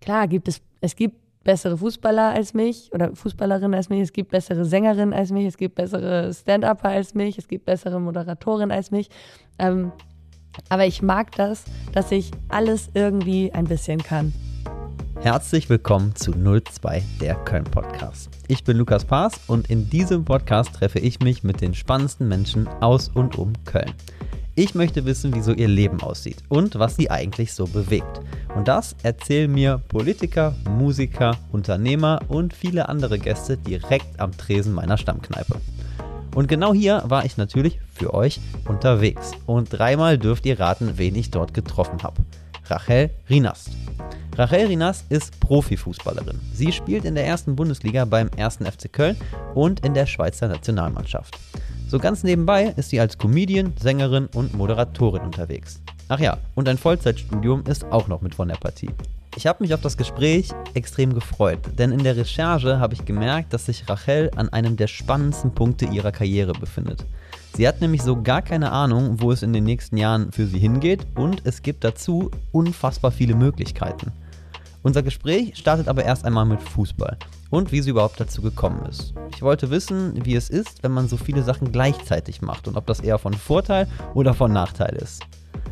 klar gibt es, es gibt bessere Fußballer als mich oder Fußballerinnen als mich, es gibt bessere Sängerinnen als mich, es gibt bessere Stand-Upper als mich, es gibt bessere Moderatorinnen als mich. Ähm, aber ich mag das, dass ich alles irgendwie ein bisschen kann. Herzlich willkommen zu 02 der Köln Podcast. Ich bin Lukas Paas und in diesem Podcast treffe ich mich mit den spannendsten Menschen aus und um Köln. Ich möchte wissen, wie so ihr Leben aussieht und was sie eigentlich so bewegt. Und das erzählen mir Politiker, Musiker, Unternehmer und viele andere Gäste direkt am Tresen meiner Stammkneipe. Und genau hier war ich natürlich für euch unterwegs. Und dreimal dürft ihr raten, wen ich dort getroffen habe. Rachel Rinast. Rachel Rinast ist Profifußballerin. Sie spielt in der ersten Bundesliga beim 1. FC Köln und in der Schweizer Nationalmannschaft. So ganz nebenbei ist sie als Comedian, Sängerin und Moderatorin unterwegs. Ach ja, und ein Vollzeitstudium ist auch noch mit von der Partie. Ich habe mich auf das Gespräch extrem gefreut, denn in der Recherche habe ich gemerkt, dass sich Rachel an einem der spannendsten Punkte ihrer Karriere befindet. Sie hat nämlich so gar keine Ahnung, wo es in den nächsten Jahren für sie hingeht und es gibt dazu unfassbar viele Möglichkeiten. Unser Gespräch startet aber erst einmal mit Fußball und wie sie überhaupt dazu gekommen ist. Ich wollte wissen, wie es ist, wenn man so viele Sachen gleichzeitig macht und ob das eher von Vorteil oder von Nachteil ist.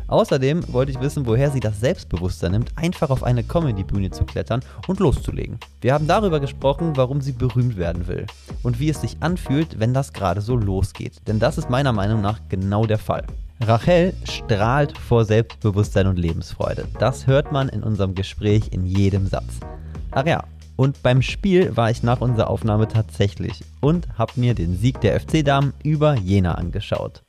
Außerdem wollte ich wissen, woher sie das Selbstbewusstsein nimmt, einfach auf eine Comedy-Bühne zu klettern und loszulegen. Wir haben darüber gesprochen, warum sie berühmt werden will und wie es sich anfühlt, wenn das gerade so losgeht. Denn das ist meiner Meinung nach genau der Fall. Rachel strahlt vor Selbstbewusstsein und Lebensfreude. Das hört man in unserem Gespräch in jedem Satz. Ach ja, und beim Spiel war ich nach unserer Aufnahme tatsächlich und habe mir den Sieg der FC-Damen über Jena angeschaut.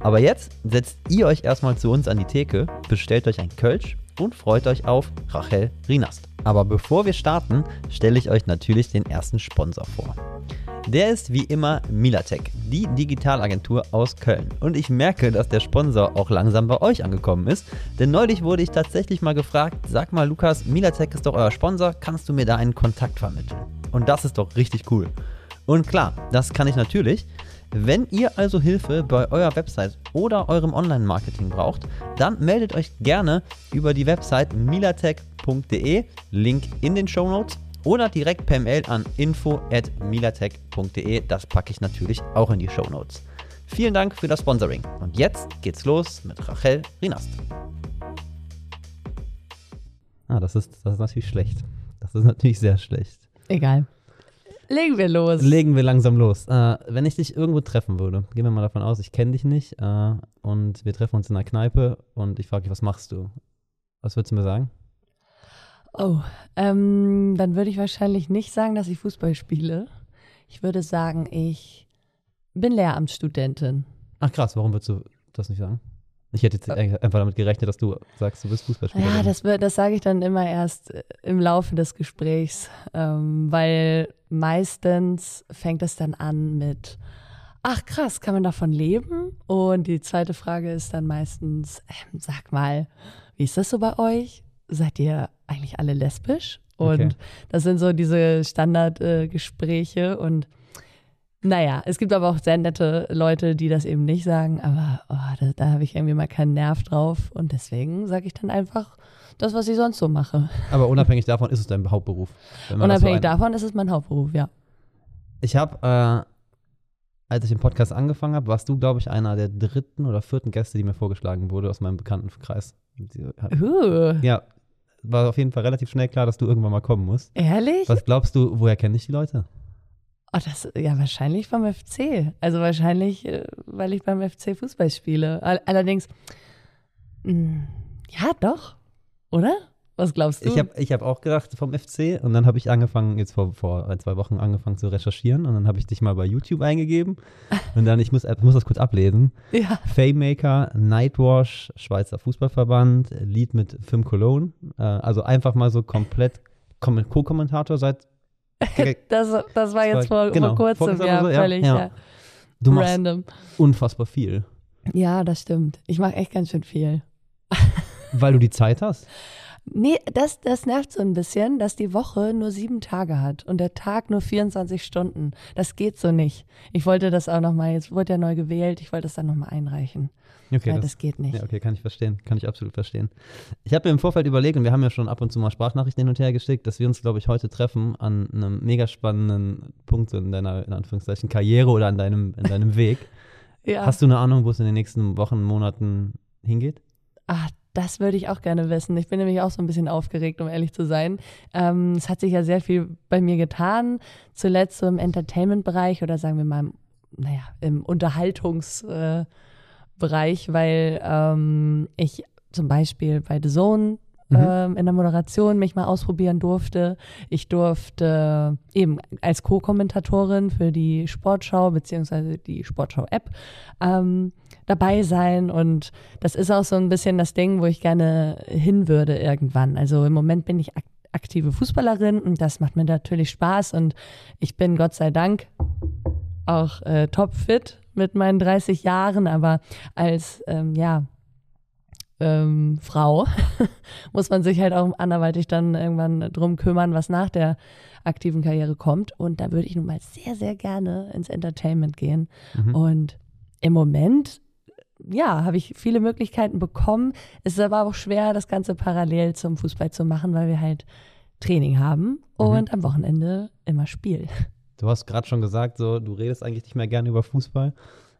Aber jetzt setzt ihr euch erstmal zu uns an die Theke, bestellt euch ein Kölsch und freut euch auf Rachel Rinast. Aber bevor wir starten, stelle ich euch natürlich den ersten Sponsor vor. Der ist wie immer Milatech, die Digitalagentur aus Köln. Und ich merke, dass der Sponsor auch langsam bei euch angekommen ist. Denn neulich wurde ich tatsächlich mal gefragt, sag mal Lukas, Milatech ist doch euer Sponsor, kannst du mir da einen Kontakt vermitteln? Und das ist doch richtig cool. Und klar, das kann ich natürlich. Wenn ihr also Hilfe bei eurer Website oder eurem Online-Marketing braucht, dann meldet euch gerne über die Website milatech.de, Link in den Show Notes oder direkt per Mail an info@milatech.de. Das packe ich natürlich auch in die Show Notes. Vielen Dank für das Sponsoring. Und jetzt geht's los mit Rachel Rinast. Ah, das ist, das ist natürlich schlecht. Das ist natürlich sehr schlecht. Egal. Legen wir los. Legen wir langsam los. Äh, wenn ich dich irgendwo treffen würde, gehen wir mal davon aus, ich kenne dich nicht äh, und wir treffen uns in einer Kneipe und ich frage dich, was machst du? Was würdest du mir sagen? Oh, ähm, dann würde ich wahrscheinlich nicht sagen, dass ich Fußball spiele. Ich würde sagen, ich bin Lehramtsstudentin. Ach krass, warum würdest du das nicht sagen? Ich hätte jetzt äh, einfach damit gerechnet, dass du sagst, du bist Fußballspieler. Ja, das, das sage ich dann immer erst äh, im Laufe des Gesprächs, ähm, weil meistens fängt es dann an mit, ach krass, kann man davon leben? Und die zweite Frage ist dann meistens, äh, sag mal, wie ist das so bei euch? Seid ihr eigentlich alle lesbisch? Und okay. das sind so diese Standardgespräche äh, und naja, es gibt aber auch sehr nette Leute, die das eben nicht sagen, aber oh, da, da habe ich irgendwie mal keinen Nerv drauf und deswegen sage ich dann einfach das, was ich sonst so mache. Aber unabhängig davon ist es dein Hauptberuf. Unabhängig so davon ist es mein Hauptberuf, ja. Ich habe, äh, als ich den Podcast angefangen habe, warst du, glaube ich, einer der dritten oder vierten Gäste, die mir vorgeschlagen wurde aus meinem Bekanntenkreis. Uh. Ja, war auf jeden Fall relativ schnell klar, dass du irgendwann mal kommen musst. Ehrlich? Was glaubst du, woher kenne ich die Leute? Oh, das, ja, wahrscheinlich vom FC. Also wahrscheinlich, äh, weil ich beim FC Fußball spiele. Allerdings, mh, hm, ja, doch, oder? Was glaubst du? Ich habe ich hab auch gedacht vom FC und dann habe ich angefangen, jetzt vor, vor zwei Wochen angefangen zu recherchieren und dann habe ich dich mal bei YouTube eingegeben und dann, ich muss, ich muss das kurz ablesen. Ja. Faymaker, Nightwash, Schweizer Fußballverband, Lied mit Film Cologne. Äh, also einfach mal so komplett Co-Kommentator seit das, das war jetzt vor, genau, vor kurzem, ja, so, ja, völlig, ja. ja. Du machst Random. unfassbar viel. Ja, das stimmt. Ich mache echt ganz schön viel. Weil du die Zeit hast? Nee, das, das nervt so ein bisschen, dass die Woche nur sieben Tage hat und der Tag nur 24 Stunden. Das geht so nicht. Ich wollte das auch nochmal, jetzt wurde ja neu gewählt, ich wollte das dann nochmal einreichen. Okay, ja, das, das, geht nicht. Ja, okay, kann ich verstehen. Kann ich absolut verstehen. Ich habe mir im Vorfeld überlegt, und wir haben ja schon ab und zu mal Sprachnachrichten hin und her geschickt, dass wir uns, glaube ich, heute treffen an einem mega spannenden Punkt in deiner, in Anführungszeichen, Karriere oder an deinem, in deinem Weg. Ja. Hast du eine Ahnung, wo es in den nächsten Wochen, Monaten hingeht? Ach, das würde ich auch gerne wissen. Ich bin nämlich auch so ein bisschen aufgeregt, um ehrlich zu sein. Ähm, es hat sich ja sehr viel bei mir getan. Zuletzt so im Entertainment-Bereich oder sagen wir mal, im, naja, im Unterhaltungsbereich, äh, weil ähm, ich zum Beispiel bei The Zone Mhm. ähm, in der Moderation mich mal ausprobieren durfte. Ich durfte eben als Co-Kommentatorin für die Sportschau beziehungsweise die Sportschau-App ähm, dabei sein und das ist auch so ein bisschen das Ding, wo ich gerne hin würde irgendwann. Also im Moment bin ich ak aktive Fußballerin und das macht mir natürlich Spaß und ich bin Gott sei Dank auch äh, topfit mit meinen 30 Jahren, aber als ähm, ja ähm, Frau muss man sich halt auch anderweitig dann irgendwann drum kümmern, was nach der aktiven Karriere kommt. Und da würde ich nun mal sehr, sehr gerne ins Entertainment gehen. Mhm. Und im Moment, ja, habe ich viele Möglichkeiten bekommen. Es ist aber auch schwer, das Ganze parallel zum Fußball zu machen, weil wir halt Training haben und am Wochenende immer Spiel. Du hast gerade schon gesagt, so, du redest eigentlich nicht mehr gerne über Fußball.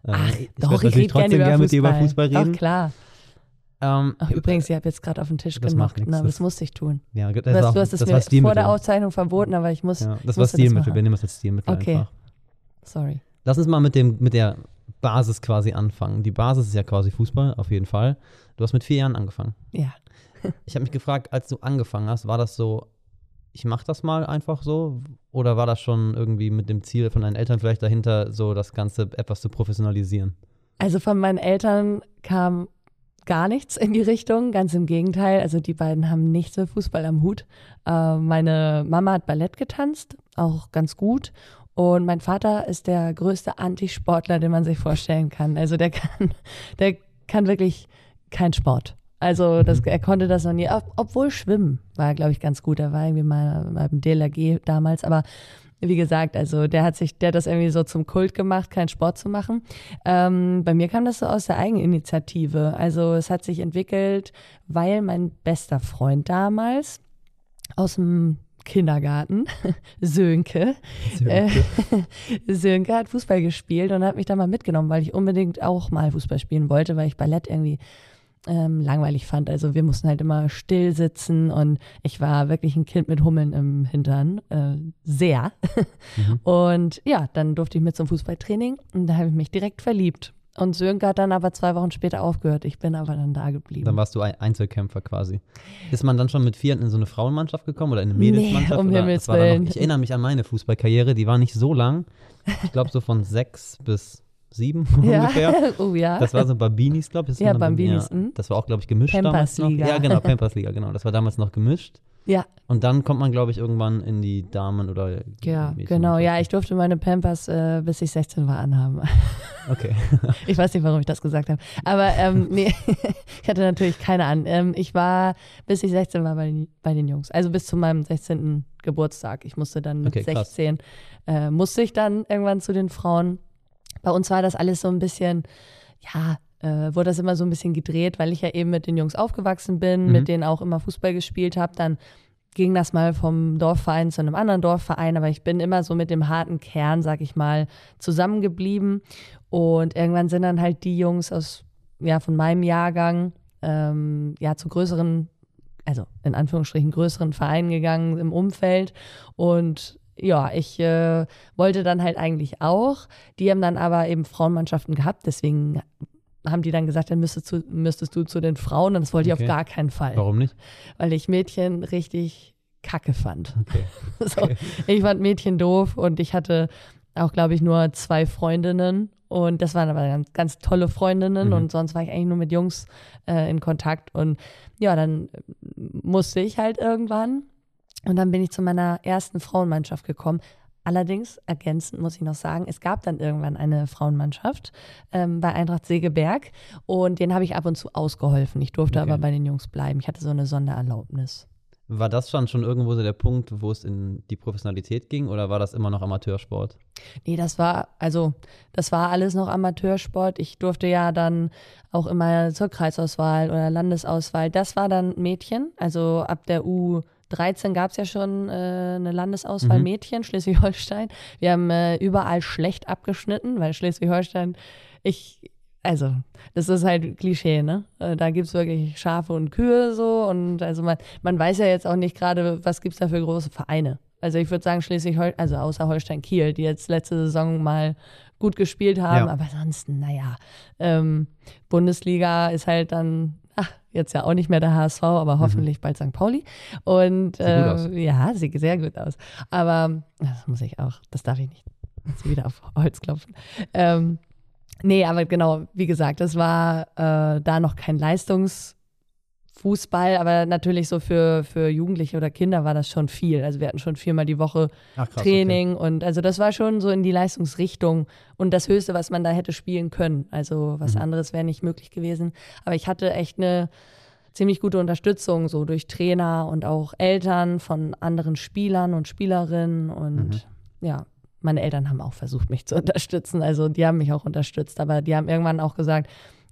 Ähm, Ach, ich doch, ich rede gerne trotzdem über gern mit dir über Fußball reden. Doch, klar. Ähm, Ach, übrigens, ich habe jetzt gerade auf den Tisch gemacht. Na, das- das musste ich tun. ja, das, Du hast, auch, du hast es mir vor der Auszeichnung verboten, aber ich muss. Ja, das war Stilmittel. Wir nehmen das als Stilmittel Okay. einfach. Sorry. Lass uns mal mit, dem, mit der Basis quasi anfangen. Die Basis ist ja quasi Fußball, auf jeden Fall. Du hast mit vier Jahren angefangen. Ja. Ich habe mich gefragt, als du angefangen hast, war das so, ich mache das mal einfach so? Oder war das schon irgendwie mit dem Ziel von deinen Eltern vielleicht dahinter, so das Ganze etwas zu professionalisieren? Also von meinen Eltern kam gar nichts in die Richtung, ganz im Gegenteil. Also die beiden haben nichts mit Fußball am Hut. Äh, meine Mama hat Ballett getanzt, auch ganz gut. Und mein Vater ist der größte Antisportler, den man sich vorstellen kann. Also der kann, der kann wirklich keinen Sport. Also das, er konnte das noch nie, ob- obwohl Schwimmen war, glaube ich, ganz gut. Er war irgendwie mal beim DLRG damals, aber wie gesagt, also der hat sich, der hat das irgendwie so zum Kult gemacht, keinen Sport zu machen. Ähm, bei mir kam das so aus der Eigeninitiative. Also es hat sich entwickelt, weil mein bester Freund damals aus dem Kindergarten, Sönke, äh, Sönke hat Fußball gespielt und hat mich da mal mitgenommen, weil ich unbedingt auch mal Fußball spielen wollte, weil ich Ballett irgendwie ähm, langweilig fand. Also wir mussten halt immer still sitzen und ich war wirklich ein Kind mit Hummeln im Hintern. Äh, sehr. Mhm. Und ja, dann durfte ich mit zum Fußballtraining und da habe ich mich direkt verliebt. Und Sönke hat dann aber zwei Wochen später aufgehört. Ich bin aber dann da geblieben. Dann warst du ein Einzelkämpfer quasi. Ist man dann schon mit vier in so eine Frauenmannschaft gekommen oder in eine Mädelsmannschaft? um oder Himmels Willen. Noch, ich erinnere mich an meine Fußballkarriere, die war nicht so lang. Ich glaube so von sechs bis sieben ja. ungefähr. oh ja. Das war so Bambinis, glaube ich. Ja, Bambinis, Ja, mhm. das war auch, glaube ich, gemischt damals noch. Pampers-Liga. Ja, genau, Pampers-Liga, genau. Das war damals noch gemischt. ja, Und dann kommt man, glaube ich, irgendwann in die Damen- oder ja, Mädchenmannschaft. genau. Ja, ich durfte meine Pampers, äh, bis ich 16 war, anhaben. Okay. Ich weiß nicht, warum ich das gesagt habe. Aber ähm, nee, ich hatte natürlich keine an. Ähm, ich war, bis ich 16 war, bei den, bei den Jungs. Also bis zu meinem 16. Geburtstag. Ich musste dann mit Okay, krass. 16, äh, musste ich dann irgendwann zu den Frauen. Bei uns war das alles so ein bisschen, ja, äh, wurde das immer so ein bisschen gedreht, weil ich ja eben mit den Jungs aufgewachsen bin, Mhm. mit denen auch immer Fußball gespielt habe. Dann ging das mal vom Dorfverein zu einem anderen Dorfverein, aber ich bin immer so mit dem harten Kern, sag ich mal, zusammengeblieben. Und irgendwann sind dann halt die Jungs aus, ja, von meinem Jahrgang, ähm, ja, zu größeren, also in Anführungsstrichen größeren Vereinen gegangen im Umfeld. Und ja, ich äh, wollte dann halt eigentlich auch. Die haben dann aber eben Frauenmannschaften gehabt, deswegen haben die dann gesagt, dann müsstest du, müsstest du zu den Frauen. Und das wollte Okay. ich auf gar keinen Fall Warum nicht? weil ich Mädchen richtig kacke fand. Okay. So, Okay. Ich fand Mädchen doof und ich hatte auch, glaube ich, nur zwei Freundinnen und das waren aber ganz, ganz tolle Freundinnen Mhm. und sonst war ich eigentlich nur mit Jungs äh, in Kontakt und ja, dann musste ich halt irgendwann und dann bin ich zu meiner ersten Frauenmannschaft gekommen. Allerdings, ergänzend muss ich noch sagen, es gab dann irgendwann eine Frauenmannschaft ähm, bei Eintracht Segeberg und den habe ich ab und zu ausgeholfen. Ich durfte Okay. aber bei den Jungs bleiben. Ich hatte so eine Sondererlaubnis. War das schon, schon irgendwo so der Punkt, wo es in die Professionalität ging oder war das immer noch Amateursport? Nee, das war, also, das war alles noch Amateursport. Ich durfte ja dann auch immer zur Kreisauswahl oder Landesauswahl. Das war dann Mädchen. Also ab der U13 gab es ja schon äh, eine Landesauswahl Mhm. Mädchen, Schleswig-Holstein. Wir haben äh, überall schlecht abgeschnitten, weil Schleswig-Holstein, ich, also, das ist halt Klischee, ne? Äh, Da gibt's wirklich Schafe und Kühe so und also man, man weiß ja jetzt auch nicht gerade, was gibt's da für große Vereine. Also ich würde sagen Schleswig-Holstein, also außer Holstein-Kiel, die jetzt letzte Saison mal gut gespielt haben, Ja. aber sonst, naja, ähm, Bundesliga ist halt dann, jetzt ja auch nicht mehr der HSV, aber hoffentlich bald St. Pauli. Und Mhm. Sieht gut aus. äh, ja, sieht sehr gut aus. Aber das muss ich auch, das darf ich nicht. Jetzt wieder auf Holz klopfen. Ähm, nee, aber genau, wie gesagt, das war äh, da noch kein Leistungsfußball, aber natürlich so für, für Jugendliche oder Kinder war das schon viel. Also wir hatten schon viermal die Woche Ach, krass, Training und also das war schon so in die Leistungsrichtung und das Höchste, was man da hätte spielen können. Also was Mhm. anderes wäre nicht möglich gewesen. Aber ich hatte echt eine ziemlich gute Unterstützung, so durch Trainer und auch Eltern von anderen Spielern und Spielerinnen und ja. Meine Eltern haben auch versucht, mich zu unterstützen. Also die haben mich auch unterstützt, aber die haben irgendwann auch gesagt,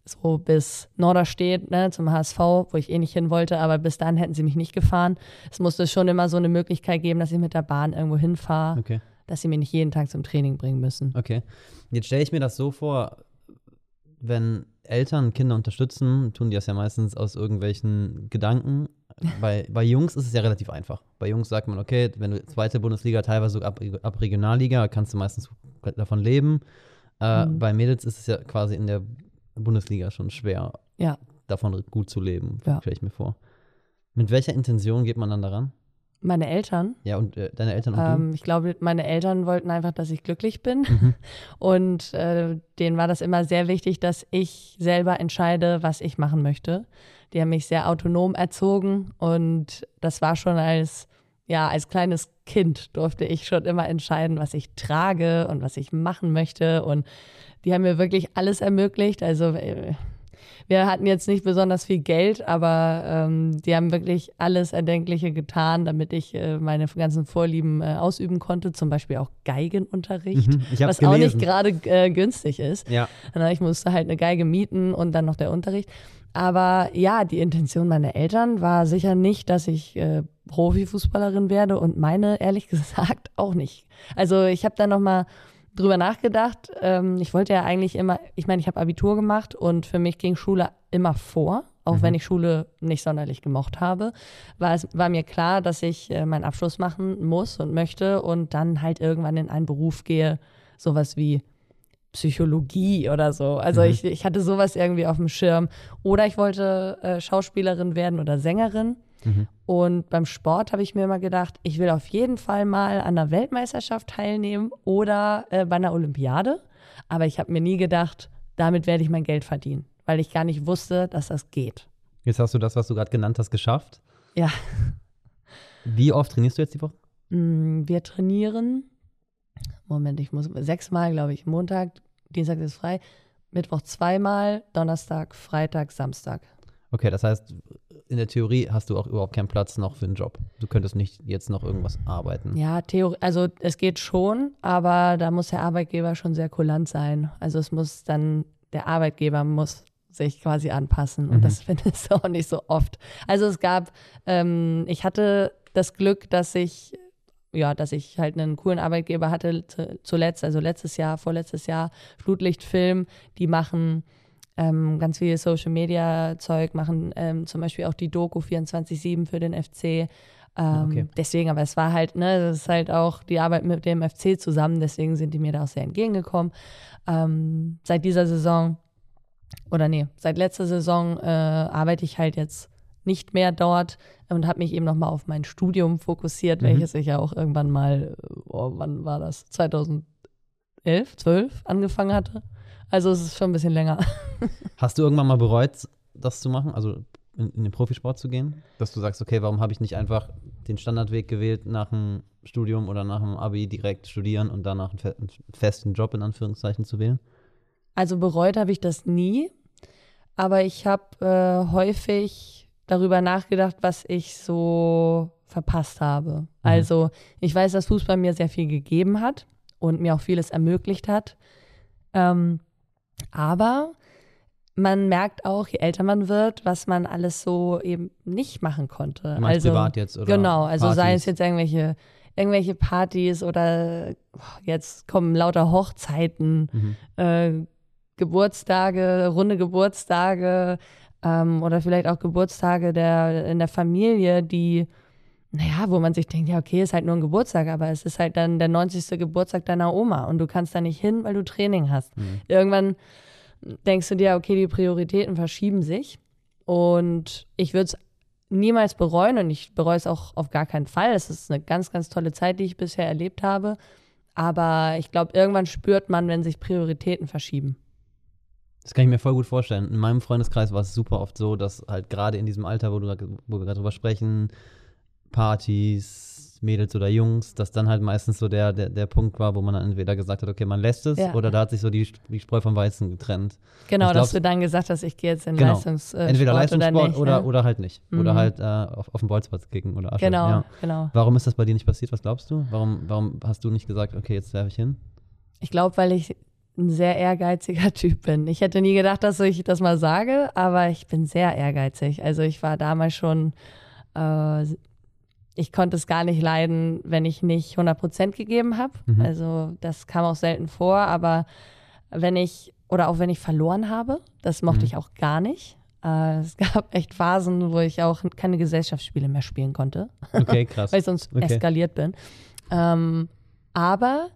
so bis Norderstedt, ne, zum HSV, wo ich eh nicht hin wollte, aber bis dann hätten sie mich nicht gefahren. Es musste schon immer so eine Möglichkeit geben, dass ich mit der Bahn irgendwo hinfahre, Okay. dass sie mich nicht jeden Tag zum Training bringen müssen. Okay. Jetzt stelle ich mir das so vor, wenn Eltern Kinder unterstützen, tun die das ja meistens aus irgendwelchen Gedanken. Bei, bei Jungs ist es ja relativ einfach. Bei Jungs sagt man, okay, wenn du zweite Bundesliga, teilweise sogar ab, ab Regionalliga, kannst du meistens davon leben. Äh, Mhm. Bei Mädels ist es ja quasi in der Bundesliga schon schwer, Ja. davon gut zu leben, Ja. stelle ich mir vor. Mit welcher Intention geht man dann daran? Meine Eltern, Ja, und äh, deine Eltern und ähm, ich glaube, meine Eltern wollten einfach, dass ich glücklich bin. Mhm. Und äh, denen war das immer sehr wichtig, dass ich selber entscheide, was ich machen möchte. Die haben mich sehr autonom erzogen und das war schon als, ja, als kleines Kind durfte ich schon immer entscheiden, was ich trage und was ich machen möchte. Und die haben mir wirklich alles ermöglicht. Also äh, wir hatten jetzt nicht besonders viel Geld, aber ähm, die haben wirklich alles Erdenkliche getan, damit ich äh, meine ganzen Vorlieben äh, ausüben konnte. Zum Beispiel auch Geigenunterricht, Mhm, was auch nicht gelesen. gerade äh, günstig ist. Ja. Ich musste halt eine Geige mieten und dann noch der Unterricht. Aber ja, die Intention meiner Eltern war sicher nicht, dass ich äh, Profifußballerin werde und meine ehrlich gesagt auch nicht. Also ich habe da noch mal drüber nachgedacht. Ähm, ich wollte ja eigentlich immer, ich meine, ich habe Abitur gemacht und für mich ging Schule immer vor, auch wenn ich Schule nicht sonderlich gemocht habe, war es war mir klar, dass ich äh, meinen Abschluss machen muss und möchte und dann halt irgendwann in einen Beruf gehe, sowas wie Psychologie oder so. Also Mhm. ich, ich hatte sowas irgendwie auf dem Schirm. Oder ich wollte äh, Schauspielerin werden oder Sängerin. Mhm. Und beim Sport habe ich mir immer gedacht, ich will auf jeden Fall mal an einer Weltmeisterschaft teilnehmen oder äh, bei einer Olympiade. Aber ich habe mir nie gedacht, damit werde ich mein Geld verdienen, weil ich gar nicht wusste, dass das geht. Jetzt hast du das, was du gerade genannt hast, geschafft. Ja, Wie oft trainierst du jetzt die Woche? Mm, wir trainieren. Moment, ich muss sechsmal, glaube ich. Montag, Dienstag ist frei. Mittwoch zweimal, Donnerstag, Freitag, Samstag. Okay, das heißt, in der Theorie hast du auch überhaupt keinen Platz noch für einen Job. Du könntest nicht jetzt noch irgendwas arbeiten. Ja, Theorie, also es geht schon, aber da muss der Arbeitgeber schon sehr kulant sein. Also es muss dann, der Arbeitgeber muss sich quasi anpassen und Mhm. das findest du auch nicht so oft. Also es gab, ähm, ich hatte das Glück, dass ich, ja, dass ich halt einen coolen Arbeitgeber hatte zu- zuletzt, also letztes Jahr, vorletztes Jahr, Flutlichtfilm, die machen ähm, ganz viel Social Media Zeug, machen ähm, zum Beispiel auch die Doku 24-7 für den FC. Ähm, Okay. Deswegen, aber es war halt, ne, das ist halt auch die Arbeit mit dem FC zusammen, deswegen sind die mir da auch sehr entgegengekommen. Ähm, seit dieser Saison, oder nee, seit letzter Saison äh, arbeite ich halt jetzt nicht mehr dort und habe mich eben nochmal auf mein Studium fokussiert, Mhm. welches ich ja auch irgendwann mal, oh, wann war das? 2011, 12 angefangen hatte. Also es ist schon ein bisschen länger. Hast du irgendwann mal bereut, das zu machen? Also in, in den Profisport zu gehen? Dass du sagst, okay, warum habe ich nicht einfach den Standardweg gewählt nach dem Studium oder nach dem Abi direkt studieren und danach einen, fe einen festen Job in Anführungszeichen zu wählen? Also bereut habe ich das nie, aber ich habe äh, häufig darüber nachgedacht, was ich so verpasst habe. Mhm. Also ich weiß, dass Fußball mir sehr viel gegeben hat und mir auch vieles ermöglicht hat. Ähm, aber man merkt auch, je älter man wird, was man alles so eben nicht machen konnte. Du also privat jetzt oder genau, also Partys. sei es jetzt irgendwelche irgendwelche Partys oder jetzt kommen lauter Hochzeiten, mhm. äh, Geburtstage, runde Geburtstage ähm, oder vielleicht auch Geburtstage der in der Familie, die naja, wo man sich denkt, ja, okay, ist halt nur ein Geburtstag, aber es ist halt dann der 90. Geburtstag deiner Oma und du kannst da nicht hin, weil du Training hast. Mhm. Irgendwann denkst du dir, okay, die Prioritäten verschieben sich und ich würde es niemals bereuen und ich bereue es auch auf gar keinen Fall. Es ist eine ganz, ganz tolle Zeit, die ich bisher erlebt habe. Aber ich glaube, irgendwann spürt man, wenn sich Prioritäten verschieben. Das kann ich mir voll gut vorstellen. In meinem Freundeskreis war es super oft so, dass halt gerade in diesem Alter, wo, du, wo wir gerade drüber sprechen, Partys, Mädels oder Jungs, dass dann halt meistens so der, der, der Punkt war, wo man dann entweder gesagt hat, okay, man lässt es, ja. oder da hat sich so die, die Spreu vom Weizen getrennt. Genau, glaub, dass du dann gesagt hast, ich gehe jetzt in genau, Leistungssport Entweder Leistungssport oder, nicht, oder, ne? oder halt nicht. Mhm. Oder halt äh, auf, auf dem Bolzplatz kicken oder Asche. Genau, ja. genau. Warum ist das bei dir nicht passiert? Was glaubst du? Warum, warum hast du nicht gesagt, okay, jetzt werfe ich hin? Ich glaube, weil ich ein sehr ehrgeiziger Typ bin. Ich hätte nie gedacht, dass ich das mal sage, aber ich bin sehr ehrgeizig. Also ich war damals schon äh, ich konnte es gar nicht leiden, wenn ich nicht 100 Prozent gegeben habe. Mhm. Also das kam auch selten vor, aber wenn ich oder auch wenn ich verloren habe, das mochte mhm. ich auch gar nicht. Äh, es gab echt Phasen, wo ich auch keine Gesellschaftsspiele mehr spielen konnte. Okay, krass. weil ich sonst okay. eskaliert bin. Ähm, aber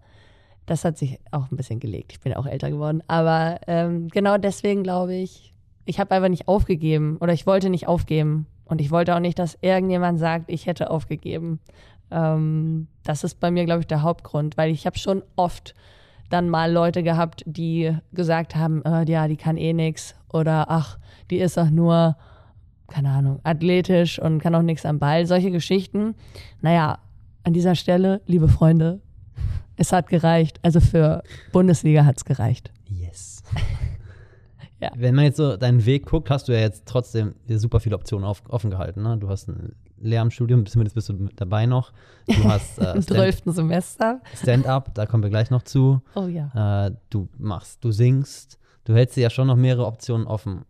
das hat sich auch ein bisschen gelegt. Ich bin auch älter geworden. Aber ähm, genau deswegen glaube ich, ich habe einfach nicht aufgegeben oder ich wollte nicht aufgeben. Und ich wollte auch nicht, dass irgendjemand sagt, ich hätte aufgegeben. Ähm, das ist bei mir, glaube ich, der Hauptgrund, weil ich habe schon oft dann mal Leute gehabt, die gesagt haben, äh, ja, die kann eh nix oder ach, die ist doch nur, keine Ahnung, athletisch und kann auch nichts am Ball. Solche Geschichten. Naja, an dieser Stelle, liebe Freunde, es hat gereicht. Also für Bundesliga hat es gereicht. Yes. Ja. Wenn man jetzt so deinen Weg guckt, hast du ja jetzt trotzdem super viele Optionen auf, offen gehalten. Ne? Du hast ein Lehramtsstudium, zumindest bist du dabei noch. Du hast äh, im zwölften Semester. Stand-up, da kommen wir gleich noch zu. Oh ja. Äh, du machst, du singst, du hältst dir ja schon noch mehrere Optionen offen.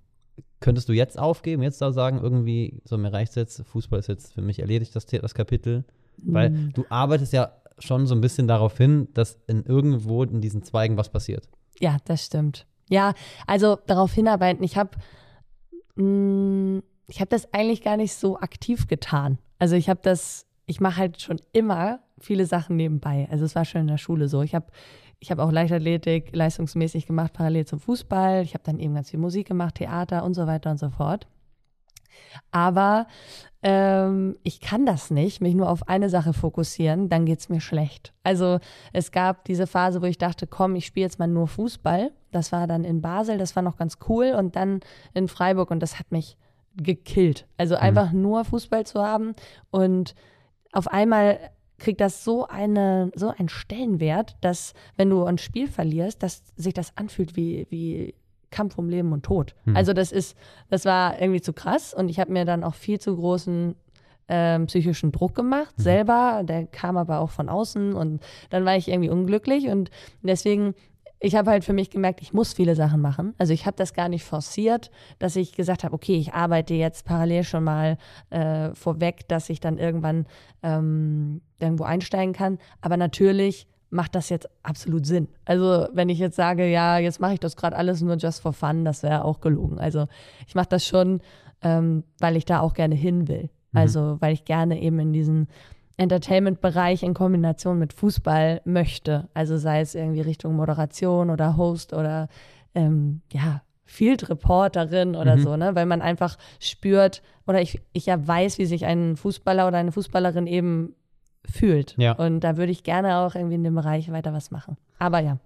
Könntest du jetzt aufgeben, jetzt da sagen, irgendwie, so mir reicht jetzt, Fußball ist jetzt für mich erledigt, das, das Kapitel? Weil du arbeitest ja schon so ein bisschen darauf hin, dass in irgendwo in diesen Zweigen was passiert. Ja, das stimmt. Ja, also darauf hinarbeiten. Ich habe mm, ich habe das eigentlich gar nicht so aktiv getan. Also ich habe das, ich mache halt schon immer viele Sachen nebenbei. Also es war schon in der Schule so. Ich habe ich habe auch Leichtathletik leistungsmäßig gemacht, parallel zum Fußball. Ich habe dann eben ganz viel Musik gemacht, Theater und so weiter und so fort. Aber ähm, ich kann das nicht, mich nur auf eine Sache fokussieren, dann geht es mir schlecht. Also es gab diese Phase, wo ich dachte, komm, ich spiele jetzt mal nur Fußball. Das war dann in Basel, das war noch ganz cool und dann in Freiburg und das hat mich gekillt. Also mhm. einfach nur Fußball zu haben und auf einmal kriegt das so eine so einen Stellenwert, dass wenn du ein Spiel verlierst, dass sich das anfühlt wie wie Kampf um Leben und Tod. Mhm. Also das ist, das war irgendwie zu krass und ich habe mir dann auch viel zu großen ähm, psychischen Druck gemacht mhm. selber. Der kam aber auch von außen und dann war ich irgendwie unglücklich und deswegen ich habe halt für mich gemerkt, ich muss viele Sachen machen. Also ich habe das gar nicht forciert, dass ich gesagt habe, okay, ich arbeite jetzt parallel schon mal äh, vorweg, dass ich dann irgendwann ähm, irgendwo einsteigen kann. Aber natürlich macht das jetzt absolut Sinn. Also wenn ich jetzt sage, ja, jetzt mache ich das gerade alles nur just for fun, das wäre auch gelogen. Also ich mache das schon, ähm, weil ich da auch gerne hin will. Mhm. Also weil ich gerne eben in diesen Entertainment-Bereich in Kombination mit Fußball möchte. Also sei es irgendwie Richtung Moderation oder Host oder ähm, ja, Field Reporterin oder mhm. so, ne? Weil man einfach spürt oder ich, ich ja weiß, wie sich ein Fußballer oder eine Fußballerin eben fühlt. Ja. Und da würde ich gerne auch irgendwie in dem Bereich weiter was machen. Aber ja.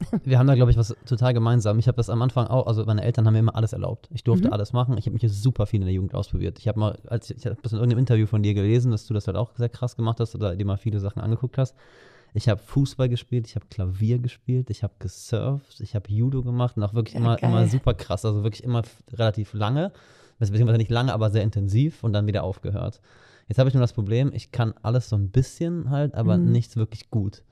Wir haben da, glaube ich, was total gemeinsam. Ich habe das am Anfang auch, also meine Eltern haben mir immer alles erlaubt. Ich durfte Mhm. alles machen. Ich habe mich super viel in der Jugend ausprobiert. Ich habe mal, als ich, habe das in irgendeinem Interview von dir gelesen, dass du das halt auch sehr krass gemacht hast oder dir mal viele Sachen angeguckt hast. Ich habe Fußball gespielt, ich habe Klavier gespielt, ich habe gesurft, ich habe Judo gemacht und auch wirklich Ja, immer, geil. immer super krass. Also wirklich immer relativ lange, beziehungsweise nicht lange, aber sehr intensiv und dann wieder aufgehört. Jetzt habe ich nur das Problem, ich kann alles so ein bisschen halt, aber Mhm. nichts wirklich gut.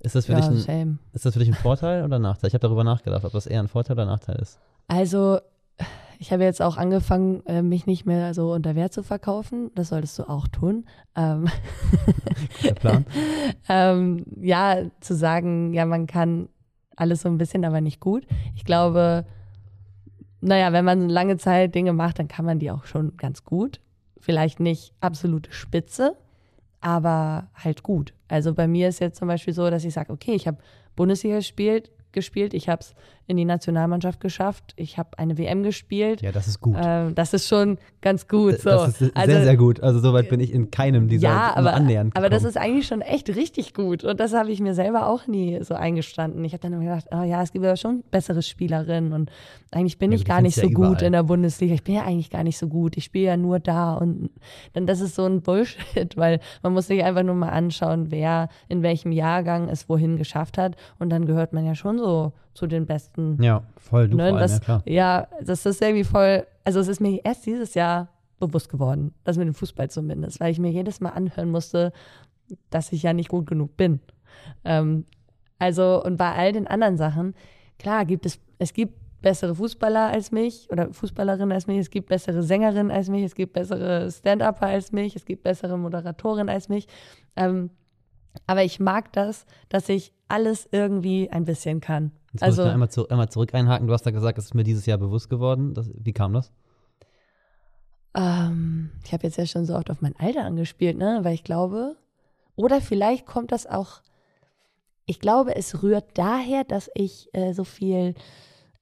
Ist das für Ja, dich ein, same. ist das für dich ein Vorteil oder ein Nachteil? Ich habe darüber nachgedacht, ob das eher ein Vorteil oder ein Nachteil ist. Also, ich habe jetzt auch angefangen, äh, mich nicht mehr so unter Wert zu verkaufen. Das solltest du auch tun. Ähm, Der Plan. ähm, ja, zu sagen, ja, man kann alles so ein bisschen, aber nicht gut. Ich glaube, naja, wenn man lange Zeit Dinge macht, dann kann man die auch schon ganz gut. Vielleicht nicht absolute Spitze, aber halt gut. Also bei mir ist jetzt zum Beispiel so, dass ich sage, okay, ich habe Bundesliga gespielt, gespielt, ich habe es in die Nationalmannschaft geschafft, ich habe eine WM gespielt. Ja, das ist gut. Ähm, das ist schon ganz gut. So. Das ist also, sehr, sehr gut. Also soweit bin ich in keinem dieser ja, aber, annähernd aber das ist eigentlich schon echt richtig gut. Und das habe ich mir selber auch nie so eingestanden. Ich habe dann immer gedacht, oh ja, es gibt ja schon bessere Spielerinnen und eigentlich bin Ja, ich gar nicht so ja gut in der Bundesliga. Ich bin ja eigentlich gar nicht so gut. Ich spiele ja nur da und dann das ist so ein Bullshit, weil man muss sich einfach nur mal anschauen, wer in welchem Jahrgang es wohin geschafft hat und dann gehört man ja schon so zu den besten ja, voll, du Ne, vor allem, das, ja klar. ja, das ist irgendwie voll, also es ist mir erst dieses Jahr bewusst geworden, das mit dem Fußball zumindest, weil ich mir jedes Mal anhören musste, dass ich ja nicht gut genug bin. Ähm, also, und bei all den anderen Sachen, klar gibt es, es gibt bessere Fußballer als mich oder Fußballerinnen als mich, es gibt bessere Sängerinnen als mich, es gibt bessere Stand-Upper als mich, es gibt bessere Moderatorinnen als mich. Ähm, aber ich mag das, dass ich alles irgendwie ein bisschen kann. Jetzt muss Also, ich noch einmal, zu, einmal zurück einhaken. Du hast da gesagt, es ist mir dieses Jahr bewusst geworden. Das, wie kam das? Ähm, ich habe jetzt ja schon so oft auf mein Alter angespielt, ne? Weil ich glaube, oder vielleicht kommt das auch, ich glaube, es rührt daher, dass ich äh, so viel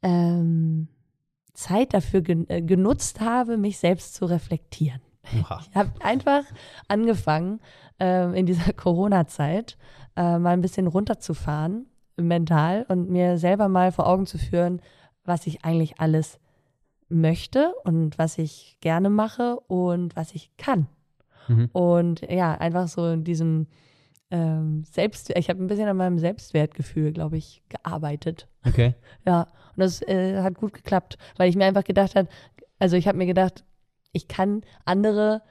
ähm, Zeit dafür gen äh, genutzt habe, mich selbst zu reflektieren. Oha. Ich habe einfach angefangen, ähm, in dieser Corona-Zeit äh, mal ein bisschen runterzufahren, mental, und mir selber mal vor Augen zu führen, was ich eigentlich alles möchte und was ich gerne mache und was ich kann. Mhm. Und ja, einfach so in diesem ähm, Selbst, ich habe ein bisschen an meinem Selbstwertgefühl, glaube ich, gearbeitet. Okay. Ja, und das äh, hat gut geklappt, weil ich mir einfach gedacht habe, also ich habe mir gedacht, ich kann andere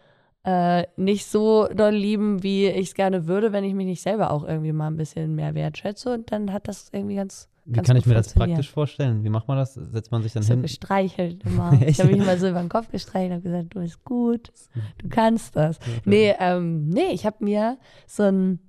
äh, nicht so doll lieben, wie ich es gerne würde, wenn ich mich nicht selber auch irgendwie mal ein bisschen mehr wertschätze. Und dann hat das irgendwie ganz, Wie ganz kann ich mir das praktisch vorstellen? Wie macht man das? Setzt man sich dann so hin? gestreichelt immer. Ich habe mich immer so über den Kopf gestreichelt und gesagt, du bist gut, du kannst das. Nee, ähm, nee, ich habe mir so ein,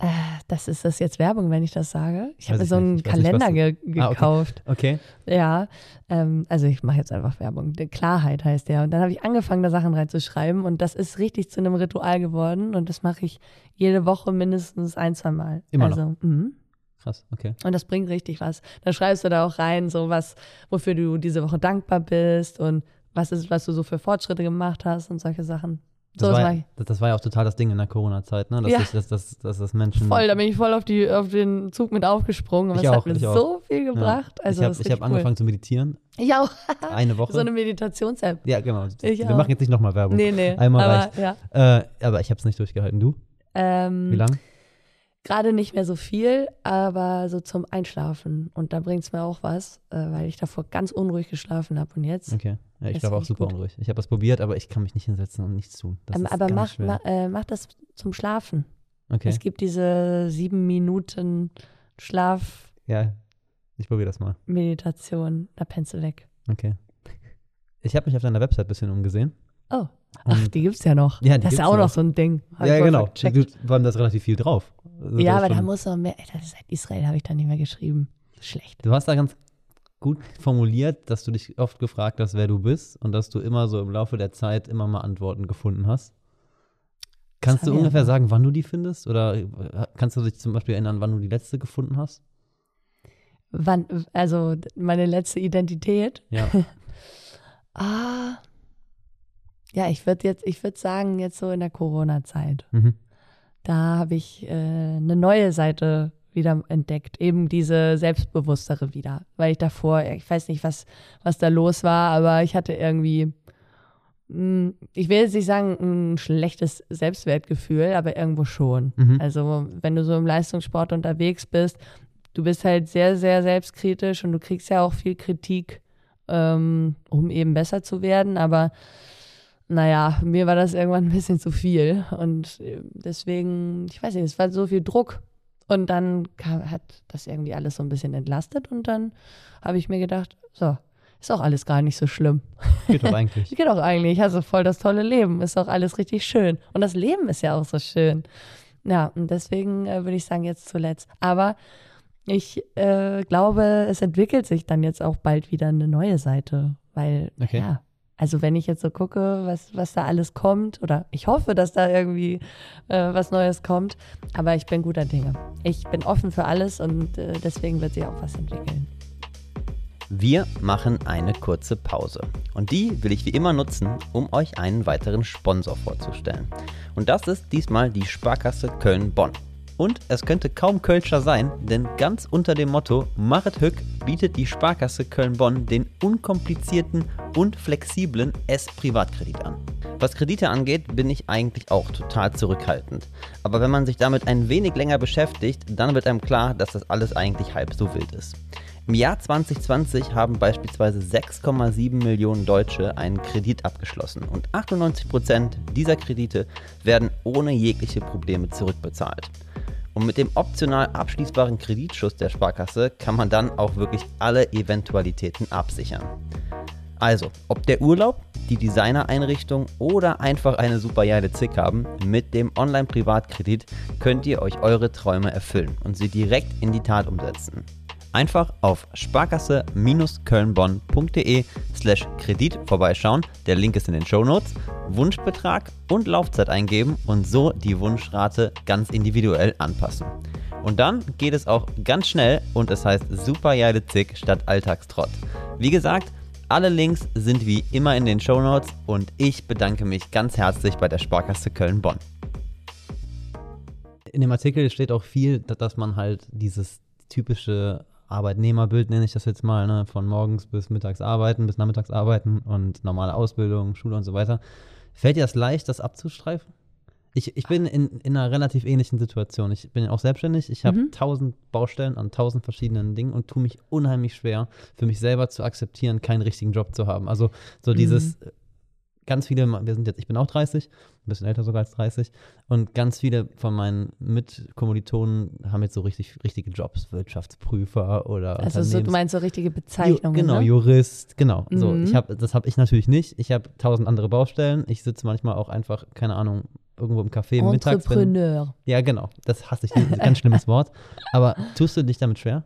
äh, das ist das jetzt Werbung, wenn ich das sage. Ich habe so einen nicht. Nicht, Kalender du- ge Ah, okay. gekauft. Okay. Ja, ähm, also ich mache jetzt einfach Werbung. Die Klarheit heißt der. Und dann habe ich angefangen, da Sachen reinzuschreiben und das ist richtig zu einem Ritual geworden und das mache ich jede Woche mindestens ein, zwei Mal. Immer also, mhm. Krass. Okay. Und das bringt richtig was. Da schreibst du da auch rein, so was, wofür du diese Woche dankbar bist und was ist, was du so für Fortschritte gemacht hast und solche Sachen. Das, So, war, das, das war ja auch total das Ding in der Corona-Zeit, ne? Dass, Ja. ich, dass, dass, dass das Menschen. Voll, da bin ich voll auf, die, auf den Zug mit aufgesprungen. Und Ich das auch, hat mir so viel Ja. gebracht. Also ich habe hab richtig angefangen zu meditieren. Cool. Ich auch. Eine Woche. so eine Meditations-App. ja, genau. Ich Wir auch. machen jetzt nicht nochmal Werbung. Nee, nee. Einmal aber, reicht. ja. Äh, aber ich habe es nicht durchgehalten. Du? Ähm, Wie lange? Gerade nicht mehr so viel, aber so zum Einschlafen. Und da bringt es mir auch was, äh, weil ich davor ganz unruhig geschlafen habe. Und jetzt? Okay. Ja, ich Ist glaube auch super gut. unruhig. Ich habe das probiert, aber ich kann mich nicht hinsetzen und nichts tun. Das Ähm, ist aber ganz mach, ma, äh, mach das zum Schlafen. Okay. Es gibt diese sieben Minuten Schlafmeditation. Ja, ich probiere das mal. Da pennst du weg. Okay. Ich habe mich auf deiner Website ein bisschen umgesehen. Oh. Ach, Und- die gibt's ja noch. Ja, die das ist ja auch noch so ein Ding. Hab ja, genau. vercheckt. Du, vor allem da ist relativ viel drauf. Also Ja, das aber ist da muss noch mehr. Alter, Seit Israel habe ich da nicht mehr geschrieben. Schlecht. Du hast da ganz gut formuliert, dass du dich oft gefragt hast, wer du bist und dass du immer so im Laufe der Zeit immer mal Antworten gefunden hast. Kannst du ungefähr sagen, wann du die findest? Oder äh, kannst du dich zum Beispiel erinnern, wann du die letzte gefunden hast? Wann, also meine letzte Identität. Ja. Ah. Ja, ich würde jetzt, ich würde sagen, jetzt so in der Corona-Zeit. mhm. Da habe ich äh, eine neue Seite wieder entdeckt. Eben diese selbstbewusstere wieder. Weil ich davor, ich weiß nicht, was, was da los war, aber ich hatte irgendwie, hm, ich will jetzt nicht sagen, ein schlechtes Selbstwertgefühl, aber irgendwo schon. Mhm. Also, wenn du so im Leistungssport unterwegs bist, du bist halt sehr, sehr selbstkritisch und du kriegst ja auch viel Kritik, ähm, um eben besser zu werden, aber naja, mir war das irgendwann ein bisschen zu viel und äh, deswegen, ich weiß nicht, es war so viel Druck und dann kam, hat das irgendwie alles so ein bisschen entlastet und dann habe ich mir gedacht, so, ist auch alles gar nicht so schlimm. Geht doch eigentlich. Geht auch eigentlich, ich habe voll das tolle Leben, ist auch alles richtig schön und das Leben ist ja auch so schön. Ja, und deswegen äh, würde ich sagen, jetzt zuletzt. Aber ich äh, glaube, es entwickelt sich dann jetzt auch bald wieder eine neue Seite, weil, Okay. ja, also wenn ich jetzt so gucke, was, was da alles kommt, oder ich hoffe, dass da irgendwie äh, was Neues kommt, aber ich bin guter Dinge. Ich bin offen für alles und äh, deswegen wird sich auch was entwickeln. Wir machen eine kurze Pause. Und die will ich wie immer nutzen, um euch einen weiteren Sponsor vorzustellen. Und das ist diesmal die Sparkasse Köln-Bonn. Und es könnte kaum Kölscher sein, denn ganz unter dem Motto Machet Hück bietet die Sparkasse Köln-Bonn den unkomplizierten und flexiblen S-Privatkredit an. Was Kredite angeht, bin ich eigentlich auch total zurückhaltend. Aber wenn man sich damit ein wenig länger beschäftigt, dann wird einem klar, dass das alles eigentlich halb so wild ist. Im Jahr 2020 haben beispielsweise 6,7 Millionen Deutsche einen Kredit abgeschlossen und 98 Prozent dieser Kredite werden ohne jegliche Probleme zurückbezahlt. Und mit dem optional abschließbaren Kreditschuss der Sparkasse kann man dann auch wirklich alle Eventualitäten absichern. Also, ob der Urlaub, die Designeinrichtung oder einfach eine super geile Zick haben, mit dem Online-Privatkredit könnt ihr euch eure Träume erfüllen und sie direkt in die Tat umsetzen. Einfach auf sparkasse-kölnbonn.de slash Kredit vorbeischauen, der Link ist in den Shownotes, Wunschbetrag und Laufzeit eingeben und so die Wunschrate ganz individuell anpassen. Und dann geht es auch ganz schnell und es heißt super Zick statt Alltagstrott. Wie gesagt, alle Links sind wie immer in den Shownotes und ich bedanke mich ganz herzlich bei der Sparkasse Köln-Bonn. In dem Artikel steht auch viel, da- dass man halt dieses typische Arbeitnehmerbild, nenne ich das jetzt mal, ne, von morgens bis mittags arbeiten, bis nachmittags arbeiten und normale Ausbildung, Schule und so weiter. Fällt dir das leicht, das abzustreifen? Ich, ich bin in, in einer relativ ähnlichen Situation. Ich bin auch selbstständig. Ich habe Mhm. tausend Baustellen an tausend verschiedenen Dingen und tue mich unheimlich schwer, für mich selber zu akzeptieren, keinen richtigen Job zu haben. Also so dieses, äh, ganz viele, wir sind jetzt, ich bin auch 30, ein bisschen älter sogar als 30, und ganz viele von meinen Mitkommilitonen haben jetzt so richtig, richtige Jobs, Wirtschaftsprüfer oder Also so, du meinst so richtige Bezeichnungen. Ju- Genau, ne? Jurist, genau. So, Mhm. ich hab, das habe ich natürlich nicht. Ich habe tausend andere Baustellen. Ich sitze manchmal auch einfach, keine Ahnung, irgendwo im Café mittags. Entrepreneur. ja, genau. Das hasse ich. Das ist ein ganz schlimmes Wort. Aber tust du dich damit schwer?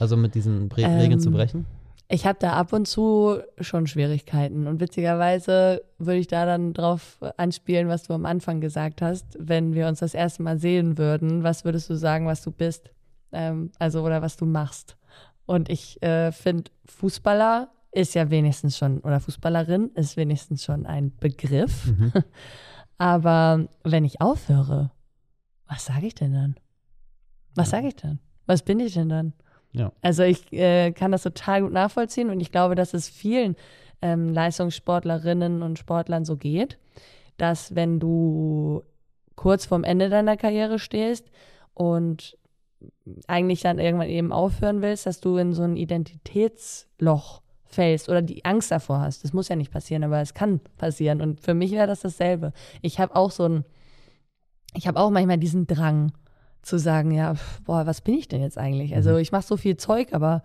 Also mit diesen Regeln zu Ähm, brechen? Ich habe da ab und zu schon Schwierigkeiten. Und witzigerweise würde ich da dann drauf anspielen, was du am Anfang gesagt hast. Wenn wir uns das erste Mal sehen würden, was würdest du sagen, was du bist? Ähm, also, oder was du machst. Und ich äh, finde, Fußballer ist ja wenigstens schon, oder Fußballerin ist wenigstens schon ein Begriff. Mhm. Aber wenn ich aufhöre, was sage ich denn dann? Was sage ich dann? Was bin ich denn dann? Ja. Also ich äh, kann das total gut nachvollziehen und ich glaube, dass es vielen ähm, Leistungssportlerinnen und Sportlern so geht, dass wenn du kurz vorm Ende deiner Karriere stehst und eigentlich dann irgendwann eben aufhören willst, dass du in so ein Identitätsloch fällst oder die Angst davor hast. Das muss ja nicht passieren, aber es kann passieren. Und für mich wäre das dasselbe. Ich habe auch so ein, ich habe auch manchmal diesen Drang zu sagen, ja, boah, was bin ich denn jetzt eigentlich? Also Mhm. ich mache so viel Zeug, aber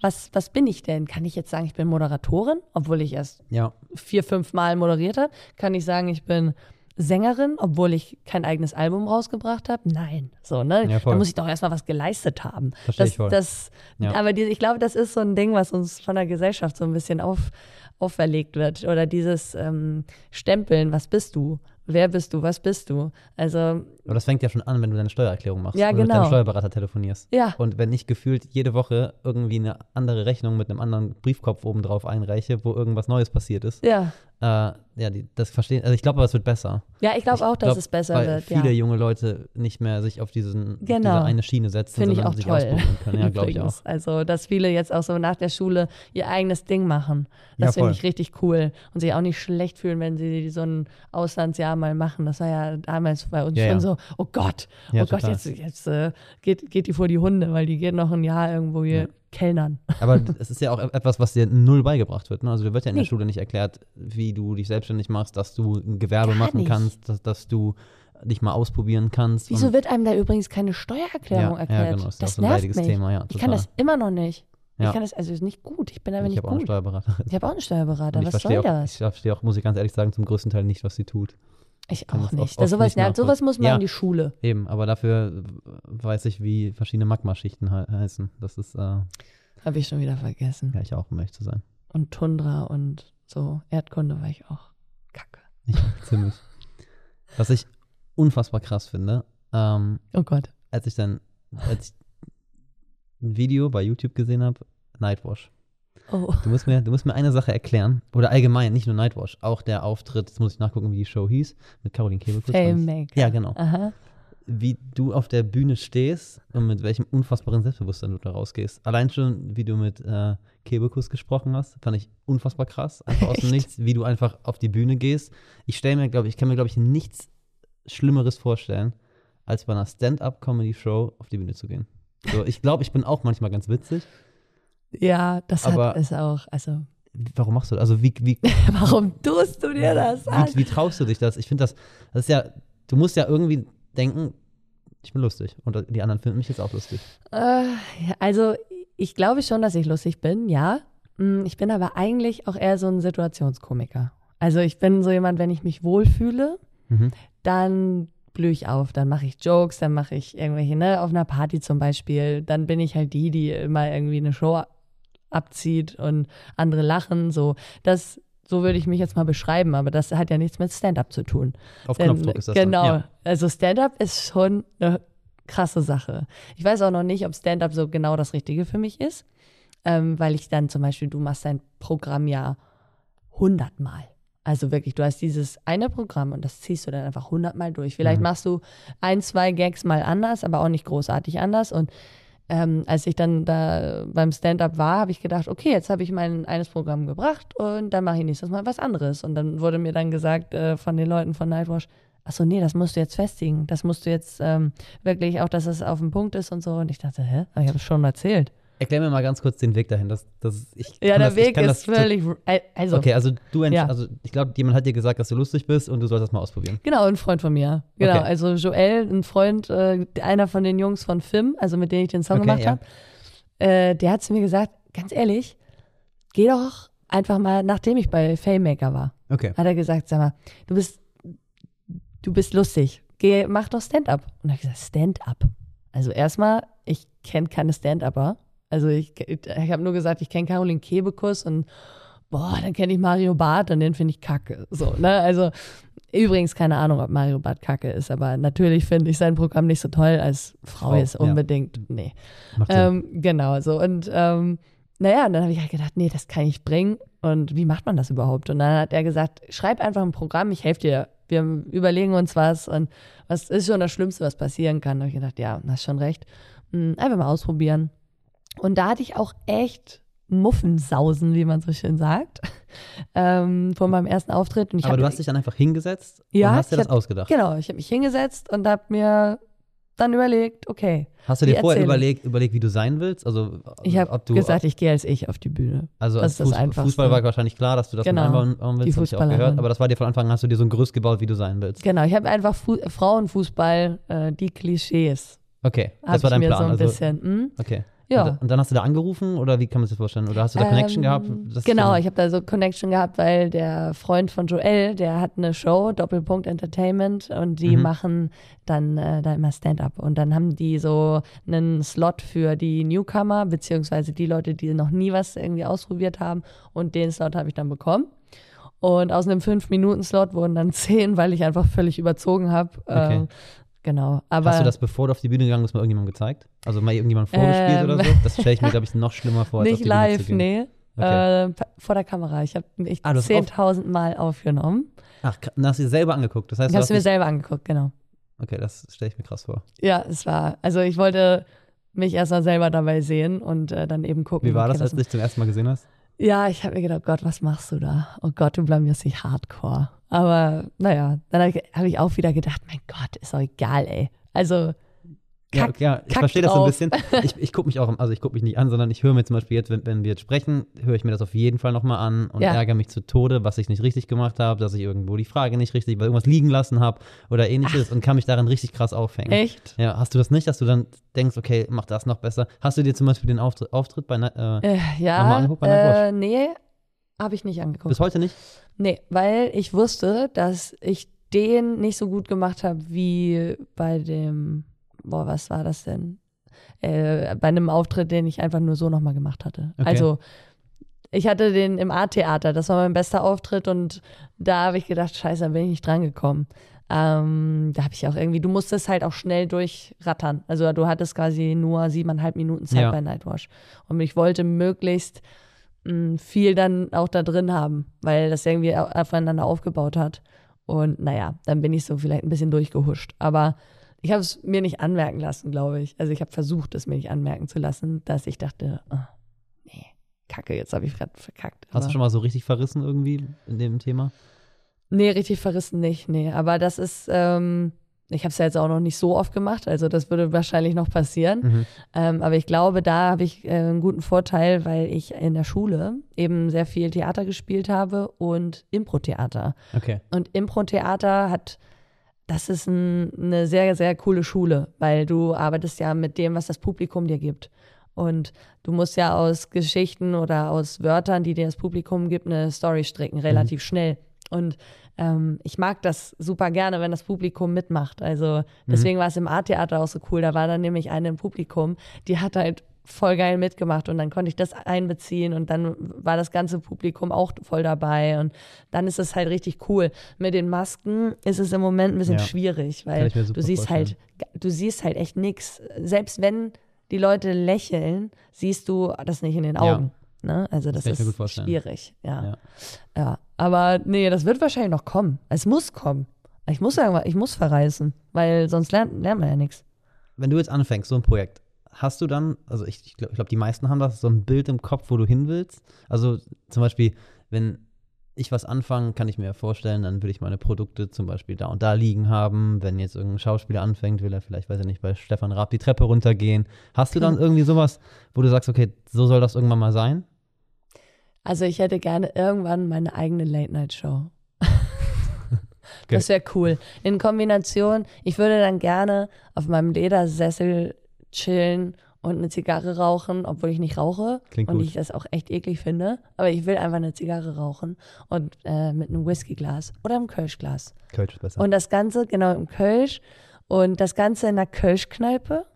was, was bin ich denn? Kann ich jetzt sagen, ich bin Moderatorin, obwohl ich erst Ja. vier, fünf Mal moderiert habe? Kann ich sagen, ich bin Sängerin, obwohl ich kein eigenes Album rausgebracht habe? Nein. So, ne? Ja, da muss ich doch erstmal was geleistet haben. Verstehe Das, ich voll. das, Ja. Aber die, ich glaube, das ist so ein Ding, was uns von der Gesellschaft so ein bisschen auf, auferlegt wird. Oder dieses ähm, Stempeln, was bist du? Wer bist du? Was bist du? Also, Aber das fängt ja schon an, wenn du deine Steuererklärung machst. Ja, und mit genau. deinem Steuerberater telefonierst. ja, Und wenn ich gefühlt jede Woche irgendwie eine andere Rechnung mit einem anderen Briefkopf obendrauf einreiche, wo irgendwas Neues passiert ist, ja. äh, ja, die, das verstehen, also ich glaube, aber es wird besser. Ja, ich glaube auch, dass glaub, es besser weil wird. viele ja. junge Leute nicht mehr sich auf diesen auf Genau. diese eine Schiene setzen, Finde ich sondern auch sich toll. ausprobieren können. Ja, glaube ich auch. Also, dass viele jetzt auch so nach der Schule ihr eigenes Ding machen. Ja, Das finde voll. ich richtig cool. Und sich auch nicht schlecht fühlen, wenn sie so ein Auslandsjahr mal machen. Das war ja damals bei uns Ja, schon ja. So, oh Gott, Ja, oh Gott, total. jetzt, jetzt äh, geht, geht die vor die Hunde, weil die geht noch ein Jahr irgendwo hier Ja. kellnern. Aber es ist ja auch etwas, was dir null beigebracht wird. Ne? Also dir wird ja in der Nee. Schule nicht erklärt, wie du dich selbstständig machst, dass du ein Gewerbe Gar machen nicht. kannst, dass, dass du dich mal ausprobieren kannst. Wieso wird einem da übrigens keine Steuererklärung ja, erklärt? Ja, genau. Das ist auch das so ein nervt leidiges mich. Thema. Ja, Ich kann das immer noch nicht. Ja. Ich kann das, also ist nicht gut. Ich bin aber ich nicht habe auch einen gut. Steuerberater. Ich habe auch einen Steuerberater. Und ich Was soll auch, das? ich verstehe auch, muss ich ganz ehrlich sagen, zum größten Teil nicht, was sie tut. Ich auch das nicht. oft sowas, nicht sowas muss man Ja. in die Schule. Eben, aber dafür weiß ich, wie verschiedene Magmaschichten he heißen. Das ist, äh, ja, Habe ich schon wieder vergessen. ich auch, um ehrlich zu sein. Und Tundra und so. Erdkunde war ich auch. Kacke. Ich auch ziemlich. Was ich unfassbar krass finde, ähm, Oh Gott. als ich dann, als ich ein Video bei YouTube gesehen habe, Nightwash. Oh. Du musst mir, du musst mir eine Sache erklären, oder allgemein, nicht nur Nightwash, auch der Auftritt, jetzt muss ich nachgucken, wie die Show hieß, mit Caroline Kebekus. Fame-Maker. Ja, genau. Aha. Wie du auf der Bühne stehst und mit welchem unfassbaren Selbstbewusstsein du da rausgehst. Allein schon, wie du mit äh, Kebekus gesprochen hast, fand ich unfassbar krass. Einfach aus dem? Nichts, wie du einfach auf die Bühne gehst. Ich stelle mir, glaube ich, kann mir, glaube ich, nichts Schlimmeres vorstellen, als bei einer Stand-up-Comedy-Show auf die Bühne zu gehen. So, ich glaube, ich bin auch manchmal ganz witzig. Ja, das Aber- hat es auch. Also, Warum machst du das? Also, wie, wie, warum tust du dir das an? wie, wie traust du dich das? Ich finde das, das ist ja, du musst ja irgendwie denken, ich bin lustig und die anderen finden mich jetzt auch lustig. Äh, also, ich glaube schon, dass ich lustig bin, ja. Mm, Ich bin aber eigentlich auch eher so ein Situationskomiker. Also, ich bin so jemand, wenn ich mich wohlfühle, Mhm. dann blühe ich auf, dann mache ich Jokes, dann mache ich irgendwelche, ne, auf einer Party zum Beispiel, dann bin ich halt die, die immer irgendwie eine Show abzieht und andere lachen, so. Das, so würde ich mich jetzt mal beschreiben, aber das hat ja nichts mit Stand-up zu tun. Auf Denn, Knopfdruck ist das dann. Genau. Ja. Also Stand-up ist schon eine krasse Sache. Ich weiß auch noch nicht, ob Stand-up so genau das Richtige für mich ist, ähm, weil ich dann zum Beispiel, du machst dein Programm ja hundertmal. Also wirklich, du hast dieses eine Programm und das ziehst du dann einfach hundertmal durch. Vielleicht Mhm. machst du ein, zwei Gags mal anders, aber auch nicht großartig anders. Und ähm, als ich dann da beim Stand-up war, habe ich gedacht, okay, jetzt habe ich mein eines Programm gebracht und dann mache ich nächstes Mal was anderes. Und dann wurde mir dann gesagt äh, von den Leuten von Nightwash, ach so, nee, das musst du jetzt festigen. Das musst du jetzt ähm, wirklich auch, dass es auf dem Punkt ist und so. Und ich dachte, hä? Ich habe es schon erzählt. Erklär mir mal ganz kurz den Weg dahin. Das, das, ich Ja, der das, Weg ist völlig, also, Okay, also du, Ja. also ich glaube, jemand hat dir gesagt, dass du lustig bist und du sollst das mal ausprobieren. Genau, ein Freund von mir. Genau, Okay. also Joel, ein Freund, äh, einer von den Jungs von FIM, also mit denen ich den Song Okay, gemacht ja. habe, äh, der hat zu mir gesagt, ganz ehrlich, geh doch einfach mal, nachdem ich bei Fame-Maker war, Okay. hat er gesagt, sag mal, du bist, du bist lustig, geh, mach doch Stand-up. Und habe ich gesagt, Stand-up? Also erstmal, ich kenne keine Stand-Upper. Also ich, ich habe nur gesagt, ich kenne Caroline Kebekus und boah, dann kenne ich Mario Barth und den finde ich kacke. So, ne? Also übrigens keine Ahnung, ob Mario Barth kacke ist, aber natürlich finde ich sein Programm nicht so toll als Frau, Frau, ja. unbedingt. Nee. Macht Sinn. Ähm, genau, so. Und ähm, naja, und dann habe ich halt gedacht, nee, das kann ich bringen. Und wie macht man das überhaupt? Und dann hat er gesagt, schreib einfach ein Programm, ich helfe dir. Wir überlegen uns was und was ist schon das Schlimmste, was passieren kann. Da habe ich gedacht, ja, hast schon recht. Hm, Einfach mal ausprobieren. Und da hatte ich auch echt Muffensausen, wie man so schön sagt, ähm, vor meinem ersten Auftritt. Aber hab, du hast dich dann einfach hingesetzt Ja, und hast dir das hab- ausgedacht. Genau, ich habe mich hingesetzt und habe mir dann überlegt, okay, Hast du dir vorher überlegt, überlegt, wie du sein willst? Also, ich habe gesagt, ich gehe als ich auf die Bühne. also das als Fuß. Fußball war wahrscheinlich klar, dass du das Genau, einbauen willst, die ich auch gehört. Aber das war dir von Anfang an, hast du dir so ein Gerüst gebaut, wie du sein willst. Genau, ich habe einfach Fu Frauenfußball, äh, die Klischees, Okay, das war dein mir Plan. so ein also, bisschen. Hm? Okay. Ja. Und, und dann hast du da angerufen oder wie kann man sich das vorstellen? Oder hast du da Connection Ähm, gehabt? Das genau, ich habe da so Connection gehabt, weil der Freund von Joel, der hat eine Show, Doppelpunkt Entertainment, und die Mhm. machen dann äh, da immer Stand-up. Und dann haben die so einen Slot für die Newcomer, beziehungsweise die Leute, die noch nie was irgendwie ausprobiert haben. Und den Slot habe ich dann bekommen. Und aus einem 5-Minuten-Slot wurden dann 10, weil ich einfach völlig überzogen habe. Okay. Ähm, genau. Aber Hast du das, bevor du auf die Bühne gegangen bist, mal irgendjemandem gezeigt? Also mal irgendjemand vorgespielt Ähm. oder so? Das stelle ich mir, glaube ich, noch schlimmer vor, nicht live, nee. Okay. Äh, vor der Kamera. Ich habe mich Ah, du hast 10.000 Mal aufgenommen. Ach, dann hast du dir selber angeguckt. Das heißt, Ich du habe hast es mir selber angeguckt, genau. Okay, das stelle ich mir krass vor. Ja, es war, also ich wollte mich erstmal selber dabei sehen und äh, dann eben gucken. Wie war das, okay, als du dich zum ersten Mal gesehen hast? Ja, ich habe mir gedacht, Gott, was machst du da? Oh Gott, du blamierst dich hardcore. Aber naja, dann habe ich, hab ich auch wieder gedacht, mein Gott, ist doch egal, ey. Also, Ja, Kack- ja, ich kack verstehe das so ein bisschen. Ich, ich gucke mich auch, also ich gucke mich nicht an, sondern ich höre mir zum Beispiel jetzt, wenn, wenn wir jetzt sprechen, höre ich mir das auf jeden Fall nochmal an und Ja. ärgere mich zu Tode, was ich nicht richtig gemacht habe, dass ich irgendwo die Frage nicht richtig, weil irgendwas liegen lassen habe oder ähnliches und kann mich darin richtig krass aufhängen. echt? Ja, hast du das nicht, dass du dann denkst, okay, mach das noch besser? Hast du dir zum Beispiel den Auftritt, Auftritt bei, äh, Äh, Nochmal ja, angeguckt bei äh, nee, habe ich nicht angeguckt. bis heute nicht? Nee, weil ich wusste, dass ich den nicht so gut gemacht habe wie bei dem, boah, was war das denn? Äh, bei einem Auftritt, den ich einfach nur so nochmal gemacht hatte. Okay. Also, ich hatte den im A-Theater, das war mein bester Auftritt und da habe ich gedacht, scheiße, da bin ich nicht drangekommen. Ähm, da habe ich auch irgendwie, du musstest halt auch schnell durchrattern. Also du hattest quasi nur siebeneinhalb Minuten Zeit Ja. bei Nightwash. Und ich wollte möglichst mh, viel dann auch da drin haben, weil das irgendwie au- aufeinander aufgebaut hat. Und naja, dann bin ich so vielleicht ein bisschen durchgehuscht. Aber ich habe es mir nicht anmerken lassen, glaube ich. Also ich habe versucht, es mir nicht anmerken zu lassen, dass ich dachte, ah, nee, kacke, jetzt habe ich gerade verkackt. Hast du schon mal so richtig verrissen irgendwie in dem Thema? Nee, richtig verrissen nicht, nee. Aber das ist, ähm, ich habe es ja jetzt auch noch nicht so oft gemacht, also das würde wahrscheinlich noch passieren. Mhm. Ähm, aber ich glaube, da habe ich äh, einen guten Vorteil, weil ich in der Schule eben sehr viel Theater gespielt habe und Impro-Theater. Okay. Und Impro-Theater hat, das ist ein, eine sehr, sehr coole Schule, weil du arbeitest ja mit dem, was das Publikum dir gibt. Und du musst ja aus Geschichten oder aus Wörtern, die dir das Publikum gibt, eine Story stricken, relativ schnell. Und ähm, ich mag das super gerne, wenn das Publikum mitmacht. Also deswegen war es im Art-Theater auch so cool. Da war dann nämlich eine im Publikum, die hat halt voll geil mitgemacht und dann konnte ich das einbeziehen und dann war das ganze Publikum auch voll dabei und dann ist es halt richtig cool. Mit den Masken ist es im Moment ein bisschen Ja. schwierig, weil du siehst halt, du siehst halt echt nichts. Selbst wenn die Leute lächeln, siehst du das nicht in den Ja. Augen. Ne? Also das, gut ist vorstellen. schwierig, ja. Ja. ja. Aber nee, das wird wahrscheinlich noch kommen. Es muss kommen. Ich muss sagen, ich muss verreisen, weil sonst lernt, lernt man ja nichts. Wenn du jetzt anfängst, so ein Projekt, hast du dann, also ich, ich glaube, glaub, die meisten haben das, so ein Bild im Kopf, wo du hin willst? Also zum Beispiel, wenn ich was anfange, kann ich mir vorstellen, dann will ich meine Produkte zum Beispiel da und da liegen haben. Wenn jetzt irgendein Schauspieler anfängt, will er vielleicht, weiß ich nicht, bei Stefan Raab die Treppe runtergehen. Hast du dann irgendwie sowas, wo du sagst, okay, so soll das irgendwann mal sein? Also ich hätte gerne irgendwann meine eigene Late-Night-Show. Das wäre cool. In Kombination, ich würde dann gerne auf meinem Ledersessel chillen und eine Zigarre rauchen, obwohl ich nicht rauche Klingt und gut. ich das auch echt eklig finde. Aber ich will einfach eine Zigarre rauchen und äh, mit einem Whiskyglas oder einem Kölschglas. Kölsch ist besser. Und das Ganze, genau, im Kölsch. Und das Ganze in einer Kölschkneipe.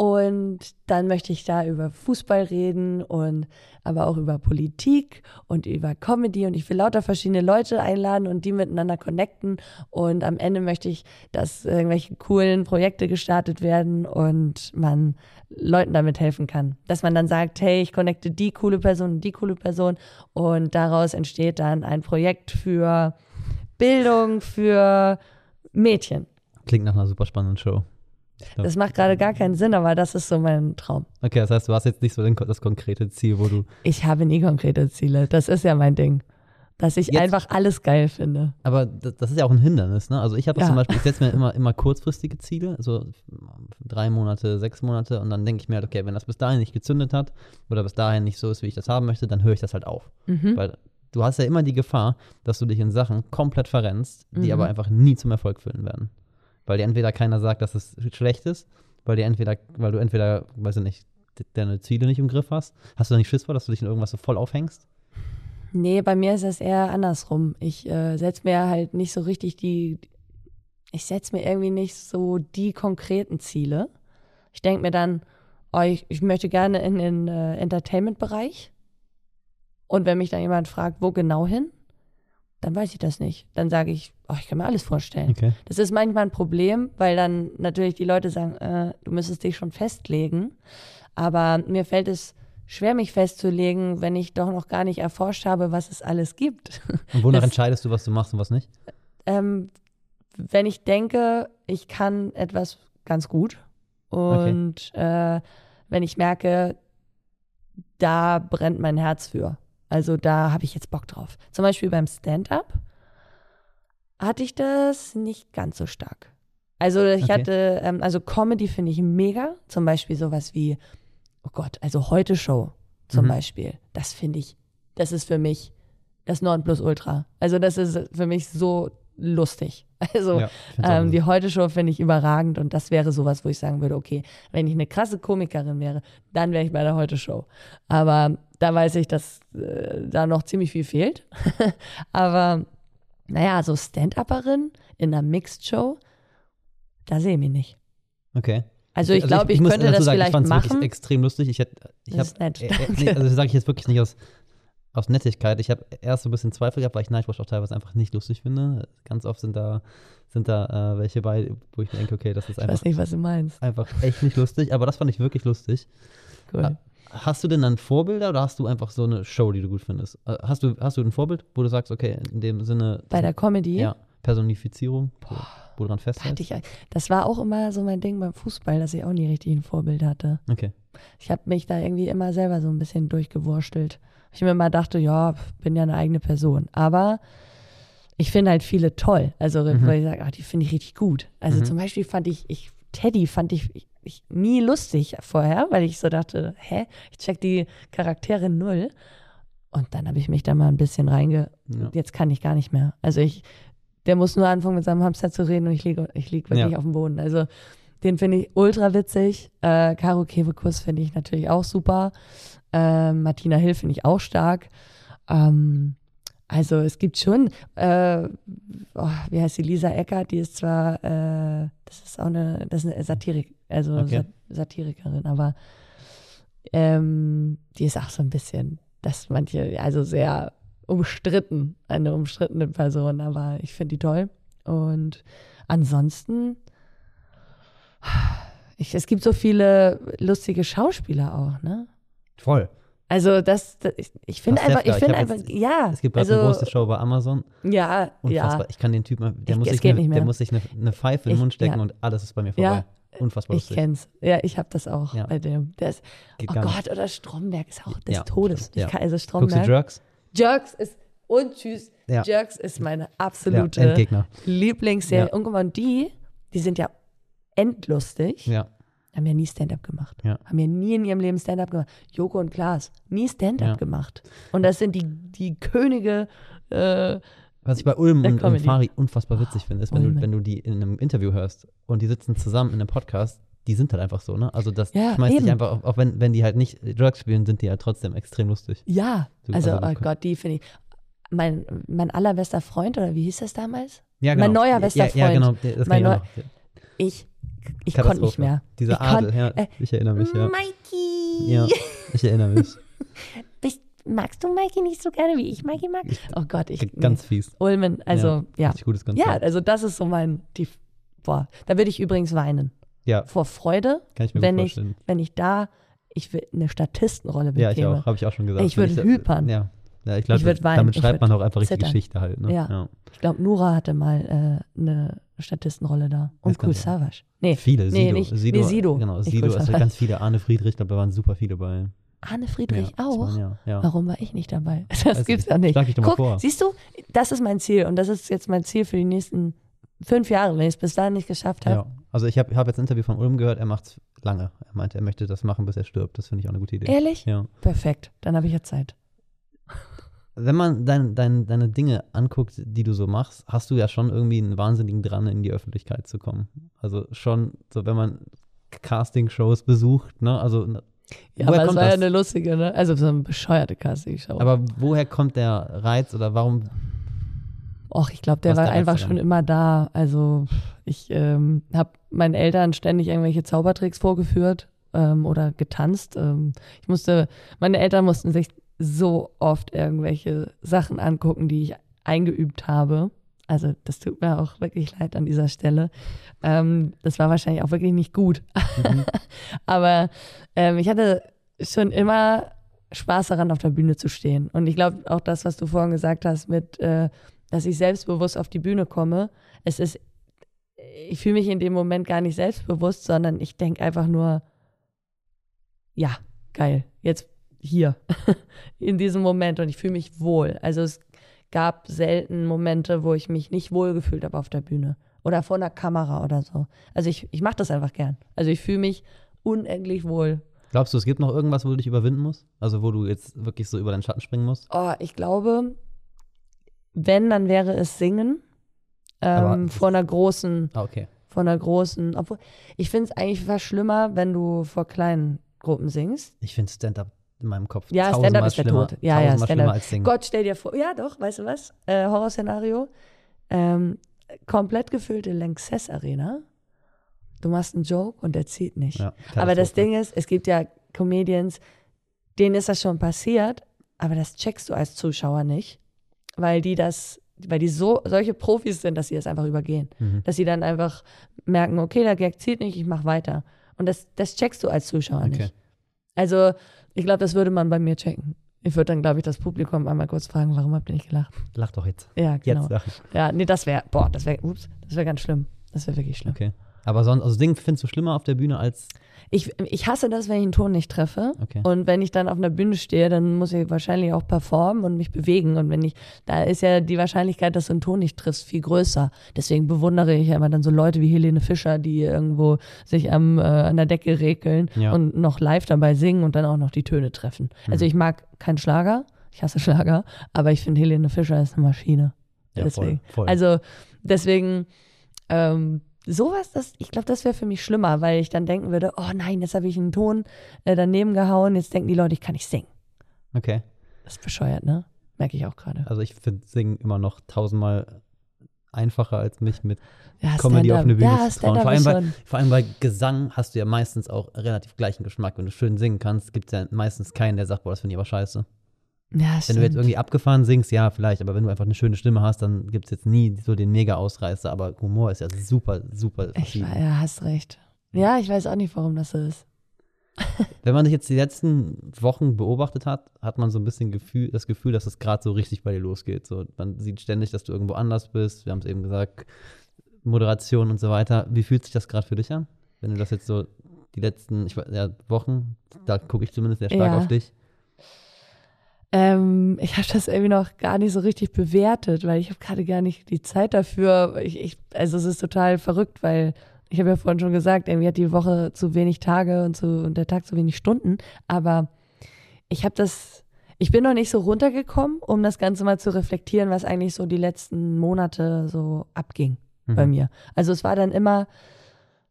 Und dann möchte ich da über Fußball reden und aber auch über Politik und über Comedy. Und ich will lauter verschiedene Leute einladen und die miteinander connecten. Und am Ende möchte ich, dass irgendwelche coolen Projekte gestartet werden und man Leuten damit helfen kann. Dass man dann sagt, hey, ich connecte die coole Person und die coole Person. Und daraus entsteht dann ein Projekt für Bildung für Mädchen. Klingt nach einer super spannenden Show. Das macht gerade gar keinen Sinn, aber das ist so mein Traum. Okay, das heißt, du hast jetzt nicht so das konkrete Ziel, wo du Ich habe nie konkrete Ziele. Das ist ja mein Ding. Dass ich Jetzt- einfach alles geil finde. Aber das, ist ja auch ein Hindernis, ne? Also ich habe Ja. zum Beispiel, ich setze mir immer, immer kurzfristige Ziele, so drei Monate, sechs Monate und dann denke ich mir halt, okay, wenn das bis dahin nicht gezündet hat oder bis dahin nicht so ist, wie ich das haben möchte, dann höre ich das halt auf. Mhm. Weil du hast ja immer die Gefahr, dass du dich in Sachen komplett verrennst, die Mhm. aber einfach nie zum Erfolg führen werden. Weil dir entweder keiner sagt, dass es schlecht ist, weil dir entweder, weil du entweder, weiß ich nicht, de- deine Ziele nicht im Griff hast. Hast du da nicht Schiss vor, dass du dich in irgendwas so voll aufhängst? Nee, bei mir ist es eher andersrum. Ich äh, setze mir halt nicht so richtig die, ich setze mir irgendwie nicht so die konkreten Ziele. Ich denke mir dann, oh, ich, ich möchte gerne in den äh, Entertainment-Bereich. Und wenn mich dann jemand fragt, wo genau hin? Dann weiß ich das nicht. Dann sage ich, oh, ich kann mir alles vorstellen. Okay. Das ist manchmal ein Problem, weil dann natürlich die Leute sagen, äh, du müsstest dich schon festlegen. Aber mir fällt es schwer, mich festzulegen, wenn ich doch noch gar nicht erforscht habe, was es alles gibt. Und wonach Das- entscheidest du, was du machst und was nicht? ähm, wenn ich denke, ich kann etwas ganz gut und äh, wenn ich merke, da brennt mein Herz für. Also da habe ich jetzt Bock drauf. Zum Beispiel beim Stand-up hatte ich das nicht ganz so stark. Also ich Okay. hatte, ähm, also Comedy finde ich mega. Zum Beispiel sowas wie, oh Gott, also heute Show zum Mhm. Beispiel. Das finde ich, das ist für mich das Nonplusultra. Also das ist für mich so lustig. Also Ja, ich ähm, die Heute-Show finde ich überragend und das wäre sowas, wo ich sagen würde, okay, wenn ich eine krasse Komikerin wäre, dann wäre ich bei der Heute-Show. Aber da weiß ich, dass äh, da noch ziemlich viel fehlt. Aber naja, so Stand-Upperin in einer Mixed-Show, da sehe ich mich nicht. okay. Also ich glaube, ich, muss könnte das sagen, vielleicht ich machen. wirklich extrem lustig. Ich, hätt- ich Das hab, ist nett, äh, äh, nee, also das sage ich jetzt wirklich nicht aus, aus Nettigkeit. Ich habe erst so ein bisschen Zweifel gehabt, weil ich Nightwatch auch teilweise einfach nicht lustig finde. Ganz oft sind da, sind da äh, welche bei, wo ich mir denke, okay, das ist Ich einfach, weiß nicht, was du meinst. einfach echt nicht lustig. Aber das fand ich wirklich lustig. Cool. Hast du denn dann Vorbilder oder hast du einfach so eine Show, die du gut findest? Äh, Hast du, hast du ein Vorbild, wo du sagst, okay, in dem Sinne, Bei der Comedy ja, Personifizierung, wo, wo du dran festhältst? ich, das war auch immer so mein Ding beim Fußball, dass ich auch nie richtig ein Vorbild hatte. Okay. Ich habe mich da irgendwie immer selber so ein bisschen durchgewurstelt. Ich mir immer dachte, ja, bin ja eine eigene Person. Aber ich finde halt viele toll. Also, Mhm. wo ich sage, ah, die finde ich richtig gut. Also Mhm. zum Beispiel fand ich, ich Teddy fand ich, ich, ich nie lustig vorher, weil ich so dachte, hä, ich check die Charaktere null. Und dann habe ich mich da mal ein bisschen reinge. Ja. Jetzt kann ich gar nicht mehr. Also ich, der muss nur anfangen mit seinem Hamster zu reden und ich liege ich lieg wirklich Ja. auf dem Boden. Also den finde ich ultra witzig. Äh, Caro Kebekus finde ich natürlich auch super. Ähm, Martina Hill finde ich auch stark. Ähm, also es gibt schon, äh, oh, wie heißt sie, Lisa Eckert, die ist zwar, äh, das ist auch eine, das ist eine Satirik, also Okay. Sa Satirikerin, aber ähm, die ist auch so ein bisschen, das manche, also sehr umstritten, eine umstrittene Person, aber ich finde die toll. Und ansonsten, ich, es gibt so viele lustige Schauspieler auch, ne? Voll. Also das, das ich, ich finde einfach, ich ich finde einfach, jetzt- ja. Es gibt also, eine große Show bei Amazon. Ja, Unfassbar. ja. Ich kann den Typen, der Ich- muss sich eine, der muss sich eine, eine Pfeife in den Ich- Mund stecken ja. und alles ist bei mir Ja. vorbei. Unfassbar Ich lustig. kenn's. Ja, ich habe das auch Ja. bei dem. Der ist, Geht oh gar nicht. Gott, oder Stromberg ist auch des Ja, Todes. ja. Ich kann, also Guckst du Stromberg. Jerks? Jerks ist, und tschüss, Ja. Jerks ist meine Ja, absolute. Lieblingsserie. Ja. Und guck mal, und die, die sind ja endlustig. Ja. Haben ja nie Stand-up gemacht. Ja. Haben ja nie in ihrem Leben Stand-up gemacht. Joko und Klaas, nie Stand-up Ja. gemacht. Und das sind die, die Könige. Äh, Was ich bei Ulm und, und. Fari unfassbar witzig finde, ist, wenn du, wenn du die in einem Interview hörst und die sitzen zusammen in einem Podcast, die sind halt einfach so, ne? Also das Ja, schmeißt dich eben. einfach, auch, auch wenn, wenn die halt nicht Drugs spielen, sind die halt trotzdem extrem lustig. ja, Du- also, also oh Gott, die finde ich. Mein, mein allerbester Freund, oder wie hieß das damals? Ja, Mein neuer bester ja, Ja, Freund. genau. Das Mein kann ich. Ich, konnte nicht mehr. Dieser ich Adel, ja, äh, ich erinnere mich, ja. Mikey! Ja, ich erinnere mich. Bist, magst du Mikey nicht so gerne, wie ich Mikey mag? Oh Gott, ich. Ganz fies. Ulmen, also, ja. Richtig gutes. Ja, also das ist so mein. Die, boah, da würde ich übrigens weinen. Ja, Vor Freude, kann ich mir wenn gut ich, vorstellen. wenn ich da, ich will eine Statistenrolle Ja, bekäme. ich auch, habe ich auch schon gesagt. Ich würde hypern. Ja, ja ich glaube, damit schreibt man auch einfach richtig. Geschichte halt. Ne? Ja. Ich glaube, Nura hatte mal äh, eine Statistenrolle da. Und Cool. Savage. Nee, Viele, nee, Sido. nicht, Sido, nee, Sido. Genau, Sido, Cool also ganz viele. Arne Friedrich, ich glaube, da waren super viele bei. Arne Friedrich ja, auch. waren ja, ja. Warum war ich nicht dabei? Das gibt's ich. ja nicht. Doch mal Guck, vor. siehst du, das ist mein Ziel und das ist jetzt mein Ziel für die nächsten fünf Jahre, wenn ich es bis dahin nicht geschafft habe. Also ich habe hab jetzt ein Interview von Ulm gehört, er macht es lange. Er meinte, er möchte das machen, bis er stirbt. Das finde ich auch eine gute Idee. Ehrlich? Ja. Perfekt. Dann habe ich ja Zeit. Wenn man dein, dein, deine Dinge anguckt, die du so machst, hast du ja schon irgendwie einen wahnsinnigen Dran, in die Öffentlichkeit zu kommen. Also schon, so wenn man Casting-Shows besucht, ne? Also, Ja, woher aber es kommt war ja das? eine lustige, ne? Also so eine bescheuerte Casting-Show. Aber woher kommt der Reiz oder warum? Och, ich glaube, der war der einfach schon immer da. Also ich ähm, habe meinen Eltern ständig irgendwelche Zaubertricks vorgeführt ähm, oder getanzt. Ähm, ich musste, meine Eltern mussten sich so oft irgendwelche Sachen angucken, die ich eingeübt habe. Also das tut mir auch wirklich leid an dieser Stelle. Ähm, das war wahrscheinlich auch wirklich nicht gut. Mhm. Aber ähm, ich hatte schon immer Spaß daran, auf der Bühne zu stehen. Und ich glaube auch das, was du vorhin gesagt hast, mit, äh, dass ich selbstbewusst auf die Bühne komme. Es ist, ich fühle mich in dem Moment gar nicht selbstbewusst, sondern ich denke einfach nur, ja, geil, jetzt hier, in diesem Moment und ich fühle mich wohl. Also es gab selten Momente, wo ich mich nicht wohl gefühlt habe auf der Bühne oder vor einer Kamera oder so. Also ich, ich mache das einfach gern. Also ich fühle mich unendlich wohl. Glaubst du, es gibt noch irgendwas, wo du dich überwinden musst? Also wo du jetzt wirklich so über deinen Schatten springen musst? Oh, ich glaube, wenn, dann wäre es Singen. Ähm, vor einer großen, ah, okay. vor einer großen, obwohl, ich finde es eigentlich fast schlimmer, wenn du vor kleinen Gruppen singst. Ich finde Stand-up in meinem Kopf. Ja, Stand-up ist der Tod. Ja, ja, Stand-up. Gott, stell dir vor, ja doch, weißt du was? Äh, Horrorszenario. Ähm, komplett gefüllte Lanxess Arena. Du machst einen Joke und der zieht nicht. Ja, aber das Ding ist, es gibt ja Comedians, denen ist das schon passiert, aber das checkst du als Zuschauer nicht, weil die das, weil die so solche Profis sind, dass sie das einfach übergehen. Mhm. Dass sie dann einfach merken, okay, der Gag zieht nicht, ich mach weiter. Und das, das checkst du als Zuschauer okay. nicht. Also, ich glaube, das würde man bei mir checken. Ich würde dann, glaube ich, das Publikum einmal kurz fragen, warum habt ihr nicht gelacht? Lach doch jetzt. Ja, genau. Jetzt lach. Ja, nee, das wäre, boah, das wäre, ups, das wäre ganz schlimm. Das wäre wirklich schlimm. Okay. Aber sonst, also Singen findest du schlimmer auf der Bühne als. Ich, ich hasse das, wenn ich einen Ton nicht treffe. Okay. Und wenn ich dann auf einer Bühne stehe, dann muss ich wahrscheinlich auch performen und mich bewegen. Und wenn ich, da ist ja die Wahrscheinlichkeit, dass du einen Ton nicht triffst, viel größer. Deswegen bewundere ich ja immer dann so Leute wie Helene Fischer, die irgendwo sich am, äh, an der Decke rekeln ja. und noch live dabei singen und dann auch noch die Töne treffen. Also mhm. Also ich mag keinen Schlager, ich hasse Schlager, aber ich finde Helene Fischer ist eine Maschine. Ja, deswegen. Voll, voll. Also deswegen ähm, sowas, das, ich glaube, das wäre für mich schlimmer, weil ich dann denken würde, oh nein, jetzt habe ich einen Ton äh, daneben gehauen, jetzt denken die Leute, ich kann nicht singen. Okay. Das ist bescheuert, ne? Merke ich auch gerade. Also ich finde Singen immer noch tausendmal einfacher als mich mit ja, Comedy auf eine Bühne ja, zu trauen. Vor allem, bei, vor allem bei Gesang hast du ja meistens auch relativ gleichen Geschmack. Wenn du schön singen kannst, gibt es ja meistens keinen, der sagt, boah, das finde ich aber scheiße. Ja, wenn stimmt. du jetzt irgendwie abgefahren singst, ja, vielleicht, aber wenn du einfach eine schöne Stimme hast, dann gibt es jetzt nie so den Mega-Ausreißer, aber Humor ist ja super, super ich Ja, hast recht. Ja, ich weiß auch nicht, warum das so ist. wenn man dich jetzt die letzten Wochen beobachtet hat, hat man so ein bisschen Gefühl, das Gefühl, dass es gerade so richtig bei dir losgeht. So, man sieht ständig, dass du irgendwo anders bist. Wir haben es eben gesagt, Moderation und so weiter. Wie fühlt sich das gerade für dich an? Wenn du das jetzt so die letzten ich, ja, Wochen, da gucke ich zumindest sehr stark ja. auf dich. Ähm, ich habe das irgendwie noch gar nicht so richtig bewertet, weil ich habe gerade gar nicht die Zeit dafür. Ich, ich, also es ist total verrückt, weil ich habe ja vorhin schon gesagt, irgendwie hat die Woche zu wenig Tage und, zu, und der Tag zu wenig Stunden. Aber ich habe das, ich bin noch nicht so runtergekommen, um das Ganze mal zu reflektieren, was eigentlich so die letzten Monate so abging mhm. bei mir. Also es war dann immer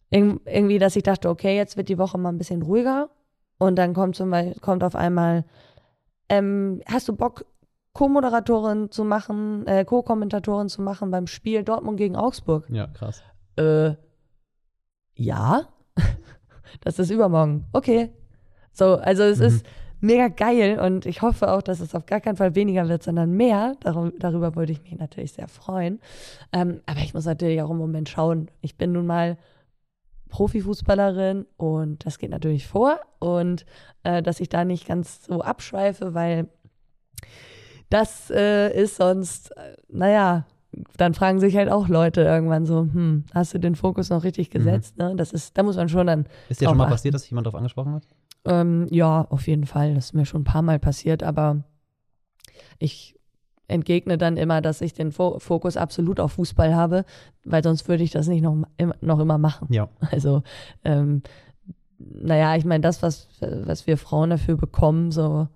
irgendwie, dass ich dachte, okay, jetzt wird die Woche mal ein bisschen ruhiger. Und dann kommt, zum Beispiel, kommt auf einmal ähm, hast du Bock, Co-Moderatorin zu machen, äh, Co-Kommentatorin zu machen beim Spiel Dortmund gegen Augsburg? Ja, krass. Äh, ja. das ist übermorgen. Okay. So, also es mhm. ist mega geil und ich hoffe auch, dass es auf gar keinen Fall weniger wird, sondern mehr. Dar darüber wollte ich mich natürlich sehr freuen. Ähm, aber ich muss natürlich auch im Moment schauen. Ich bin nun mal Profifußballerin und das geht natürlich vor und äh, dass ich da nicht ganz so abschweife, weil das äh, ist sonst, äh, naja, dann fragen sich halt auch Leute irgendwann so, hm, hast du den Fokus noch richtig mhm. gesetzt? Mhm. Ne? Das ist, da muss man schon dann. Ist dir schon mal achten. passiert, dass sich jemand darauf angesprochen hat? Ähm, ja, auf jeden Fall. Das ist mir schon ein paar Mal passiert, aber ich entgegne dann immer, dass ich den Fokus absolut auf Fußball habe, weil sonst würde ich das nicht noch, noch immer machen. Ja. Also, ähm, naja, ich meine, das, was, was wir Frauen dafür bekommen, so,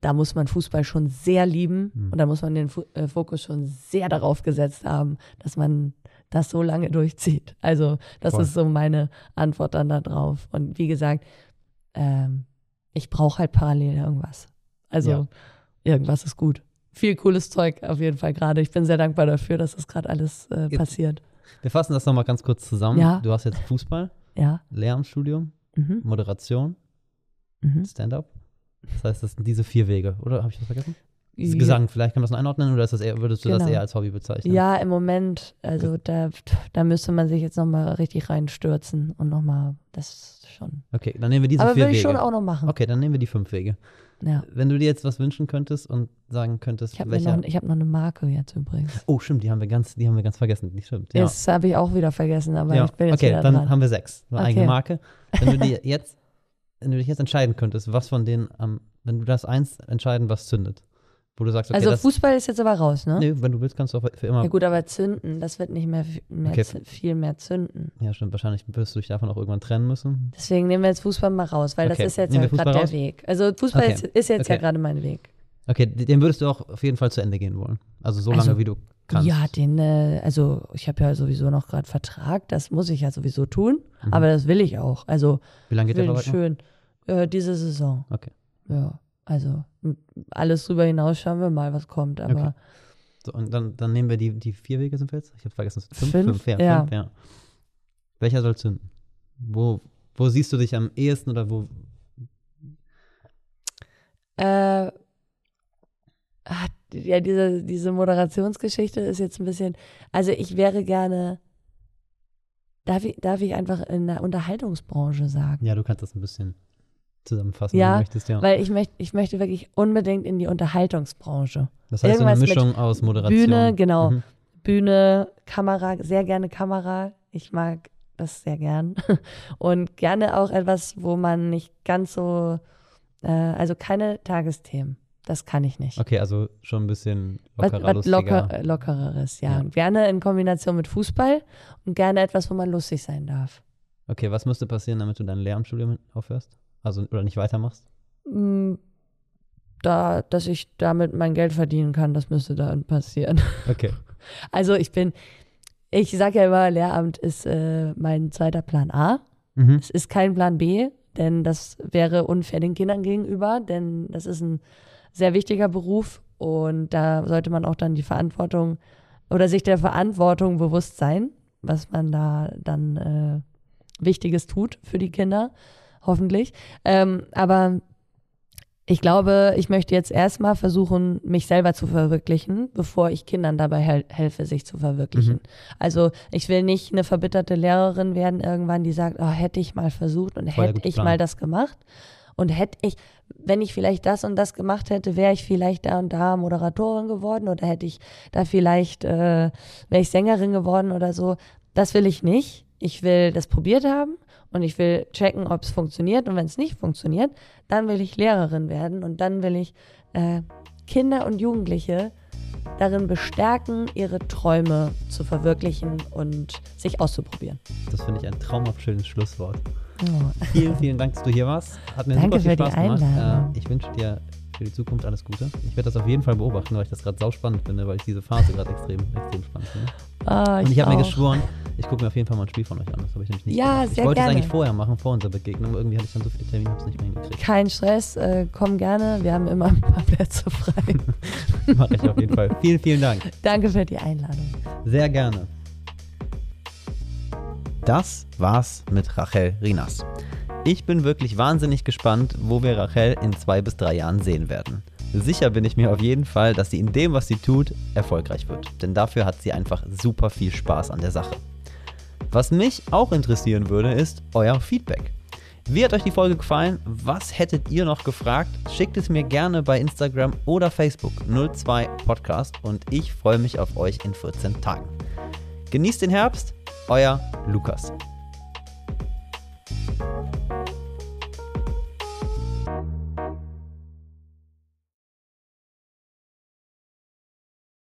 da muss man Fußball schon sehr lieben mhm. und da muss man den äh, Fokus schon sehr darauf gesetzt haben, dass man das so lange durchzieht. Also, das Voll. ist so meine Antwort dann darauf. Und wie gesagt, ähm, ich brauche halt parallel irgendwas. Also, ja. irgendwas ist gut viel cooles Zeug auf jeden Fall gerade. Ich bin sehr dankbar dafür, dass das gerade alles äh, passiert. Wir fassen das nochmal ganz kurz zusammen. Ja. Du hast jetzt Fußball, ja. Lehramtsstudium, mhm. Moderation, mhm. Stand-up. Das heißt, das sind diese vier Wege, oder? Habe ich was vergessen? Das Gesang, vielleicht kann man das einordnen oder das eher, würdest du das Genau. eher als Hobby bezeichnen? Ja, im Moment, also da, da müsste man sich jetzt nochmal richtig reinstürzen und nochmal, das schon. Okay, dann nehmen wir diese Aber vier würde ich Wege. schon auch noch machen. Okay, dann nehmen wir die fünf Wege. Ja. Wenn du dir jetzt was wünschen könntest und sagen könntest, Ich habe noch, ich hab noch eine Marke jetzt übrigens. oh, stimmt, die haben wir ganz, die haben wir ganz vergessen. Die stimmt. Ja. Das habe ich auch wieder vergessen, aber ja. ich bin jetzt okay, dann dran. haben wir sechs. Eine Okay. eigene Marke. Wenn du dir jetzt, wenn du dich jetzt entscheiden könntest, was von denen am, wenn du das eins entscheiden, was zündet. Wo du sagst, okay, also Fußball ist jetzt aber raus, ne? nee, wenn du willst, kannst du auch für immer. Ja gut, aber zünden, das wird nicht mehr, mehr Okay. viel mehr zünden. Ja, stimmt. Wahrscheinlich wirst du dich davon auch irgendwann trennen müssen. Deswegen nehmen wir jetzt Fußball mal raus, weil Okay, das ist jetzt ja gerade der? Weg. Also Fußball Okay, ist, ist jetzt ja gerade mein Weg. Okay, den würdest du auch auf jeden Fall zu Ende gehen wollen. Also so lange, Also, wie du kannst. Ja, den, äh, also ich habe ja sowieso noch gerade Vertrag, das muss ich ja sowieso tun, Mhm. aber das will ich auch. Also Wie lange geht der Vertrag schön äh, diese Saison. Okay. Ja, also alles drüber hinaus schauen wir mal, was kommt. Aber Okay. So, und dann, dann nehmen wir die, die vier Wege sind wir jetzt? Ich habe vergessen. es sind Fünf? Fünf, ja, Ja. Fünf, ja. Welcher soll zünden? Wo, wo siehst du dich am ehesten oder wo? Äh, ah, ja, diese, diese Moderationsgeschichte ist jetzt ein bisschen. Also ich wäre gerne. Darf ich, darf ich einfach in der Unterhaltungsbranche sagen? Ja, du kannst das ein bisschen zusammenfassen, Ja, möchtest, ja. Weil ich, möcht, ich möchte wirklich unbedingt in die Unterhaltungsbranche. das heißt so eine irgendwas Mischung aus Moderation. Bühne, genau. Mhm. Bühne, Kamera, sehr gerne Kamera. Ich mag das sehr gern. Und gerne auch etwas, wo man nicht ganz so, äh, also keine Tagesthemen. Das kann ich nicht. Okay, also schon ein bisschen Was, lockerer, was lustiger. locker, äh, lockereres, ja. Ja. Und gerne in Kombination mit Fußball und gerne etwas, wo man lustig sein darf. Okay, was müsste passieren, damit du dein Lehramtsstudium aufhörst? Also, oder nicht weitermachst? Mm, Da, dass ich damit mein Geld verdienen kann, das müsste dann passieren. Okay. Also ich bin, ich sage ja immer, Lehramt ist äh, mein zweiter Plan A. Mhm. Es ist kein Plan B, denn das wäre unfair den Kindern gegenüber, denn das ist ein sehr wichtiger Beruf und da sollte man auch dann die Verantwortung oder sich der Verantwortung bewusst sein, was man da dann äh, Wichtiges tut für die Kinder, hoffentlich. Ähm, aber ich glaube, ich möchte jetzt erstmal versuchen, mich selber zu verwirklichen, bevor ich Kindern dabei hel helfe, sich zu verwirklichen. Mhm. Also ich will nicht eine verbitterte Lehrerin werden irgendwann, die sagt, oh, hätte ich mal versucht und Voll hätte ich Plan. mal das gemacht. Und hätte ich, wenn ich vielleicht das und das gemacht hätte, wäre ich vielleicht da und da Moderatorin geworden oder hätte ich da vielleicht, äh, wäre ich Sängerin geworden oder so. Das will ich nicht. Ich will das probiert haben und ich will checken, ob es funktioniert. Und wenn es nicht funktioniert, dann will ich Lehrerin werden und dann will ich äh, Kinder und Jugendliche darin bestärken, ihre Träume zu verwirklichen und sich auszuprobieren. Das finde ich ein traumhaft schönes Schlusswort. Oh. Vielen, vielen Dank, dass du hier warst. Hat mir Danke super viel für die Spaß gemacht. Einladung. Äh, ich wünsche dir für die Zukunft alles Gute. Ich werde das auf jeden Fall beobachten, weil ich das gerade sauspannend finde, weil ich diese Phase gerade extrem, extrem spannend finde. Ah, Und ich habe mir geschworen, ich gucke mir auf jeden Fall mal ein Spiel von euch an. Das habe ich nämlich nicht Ja, gemacht. Ich sehr wollte es eigentlich vorher machen, vor unserer Begegnung. aber Irgendwie hatte ich dann so viele Termine, habe es nicht mehr hingekriegt. Kein Stress, äh, komm gerne. Wir haben immer ein paar Plätze frei. Mache ich auf jeden Fall. Vielen, vielen Dank. Danke für die Einladung. Sehr gerne. Das war's mit Rachel Rinas. Ich bin wirklich wahnsinnig gespannt, wo wir Rachel in zwei bis drei Jahren sehen werden. Sicher bin ich mir auf jeden Fall, dass sie in dem, was sie tut, erfolgreich wird. Denn dafür hat sie einfach super viel Spaß an der Sache. Was mich auch interessieren würde, ist euer Feedback. Wie hat euch die Folge gefallen? Was hättet ihr noch gefragt? Schickt es mir gerne bei Instagram oder Facebook 02 Podcast und ich freue mich auf euch in 14 Tagen. Genießt den Herbst, euer Lukas.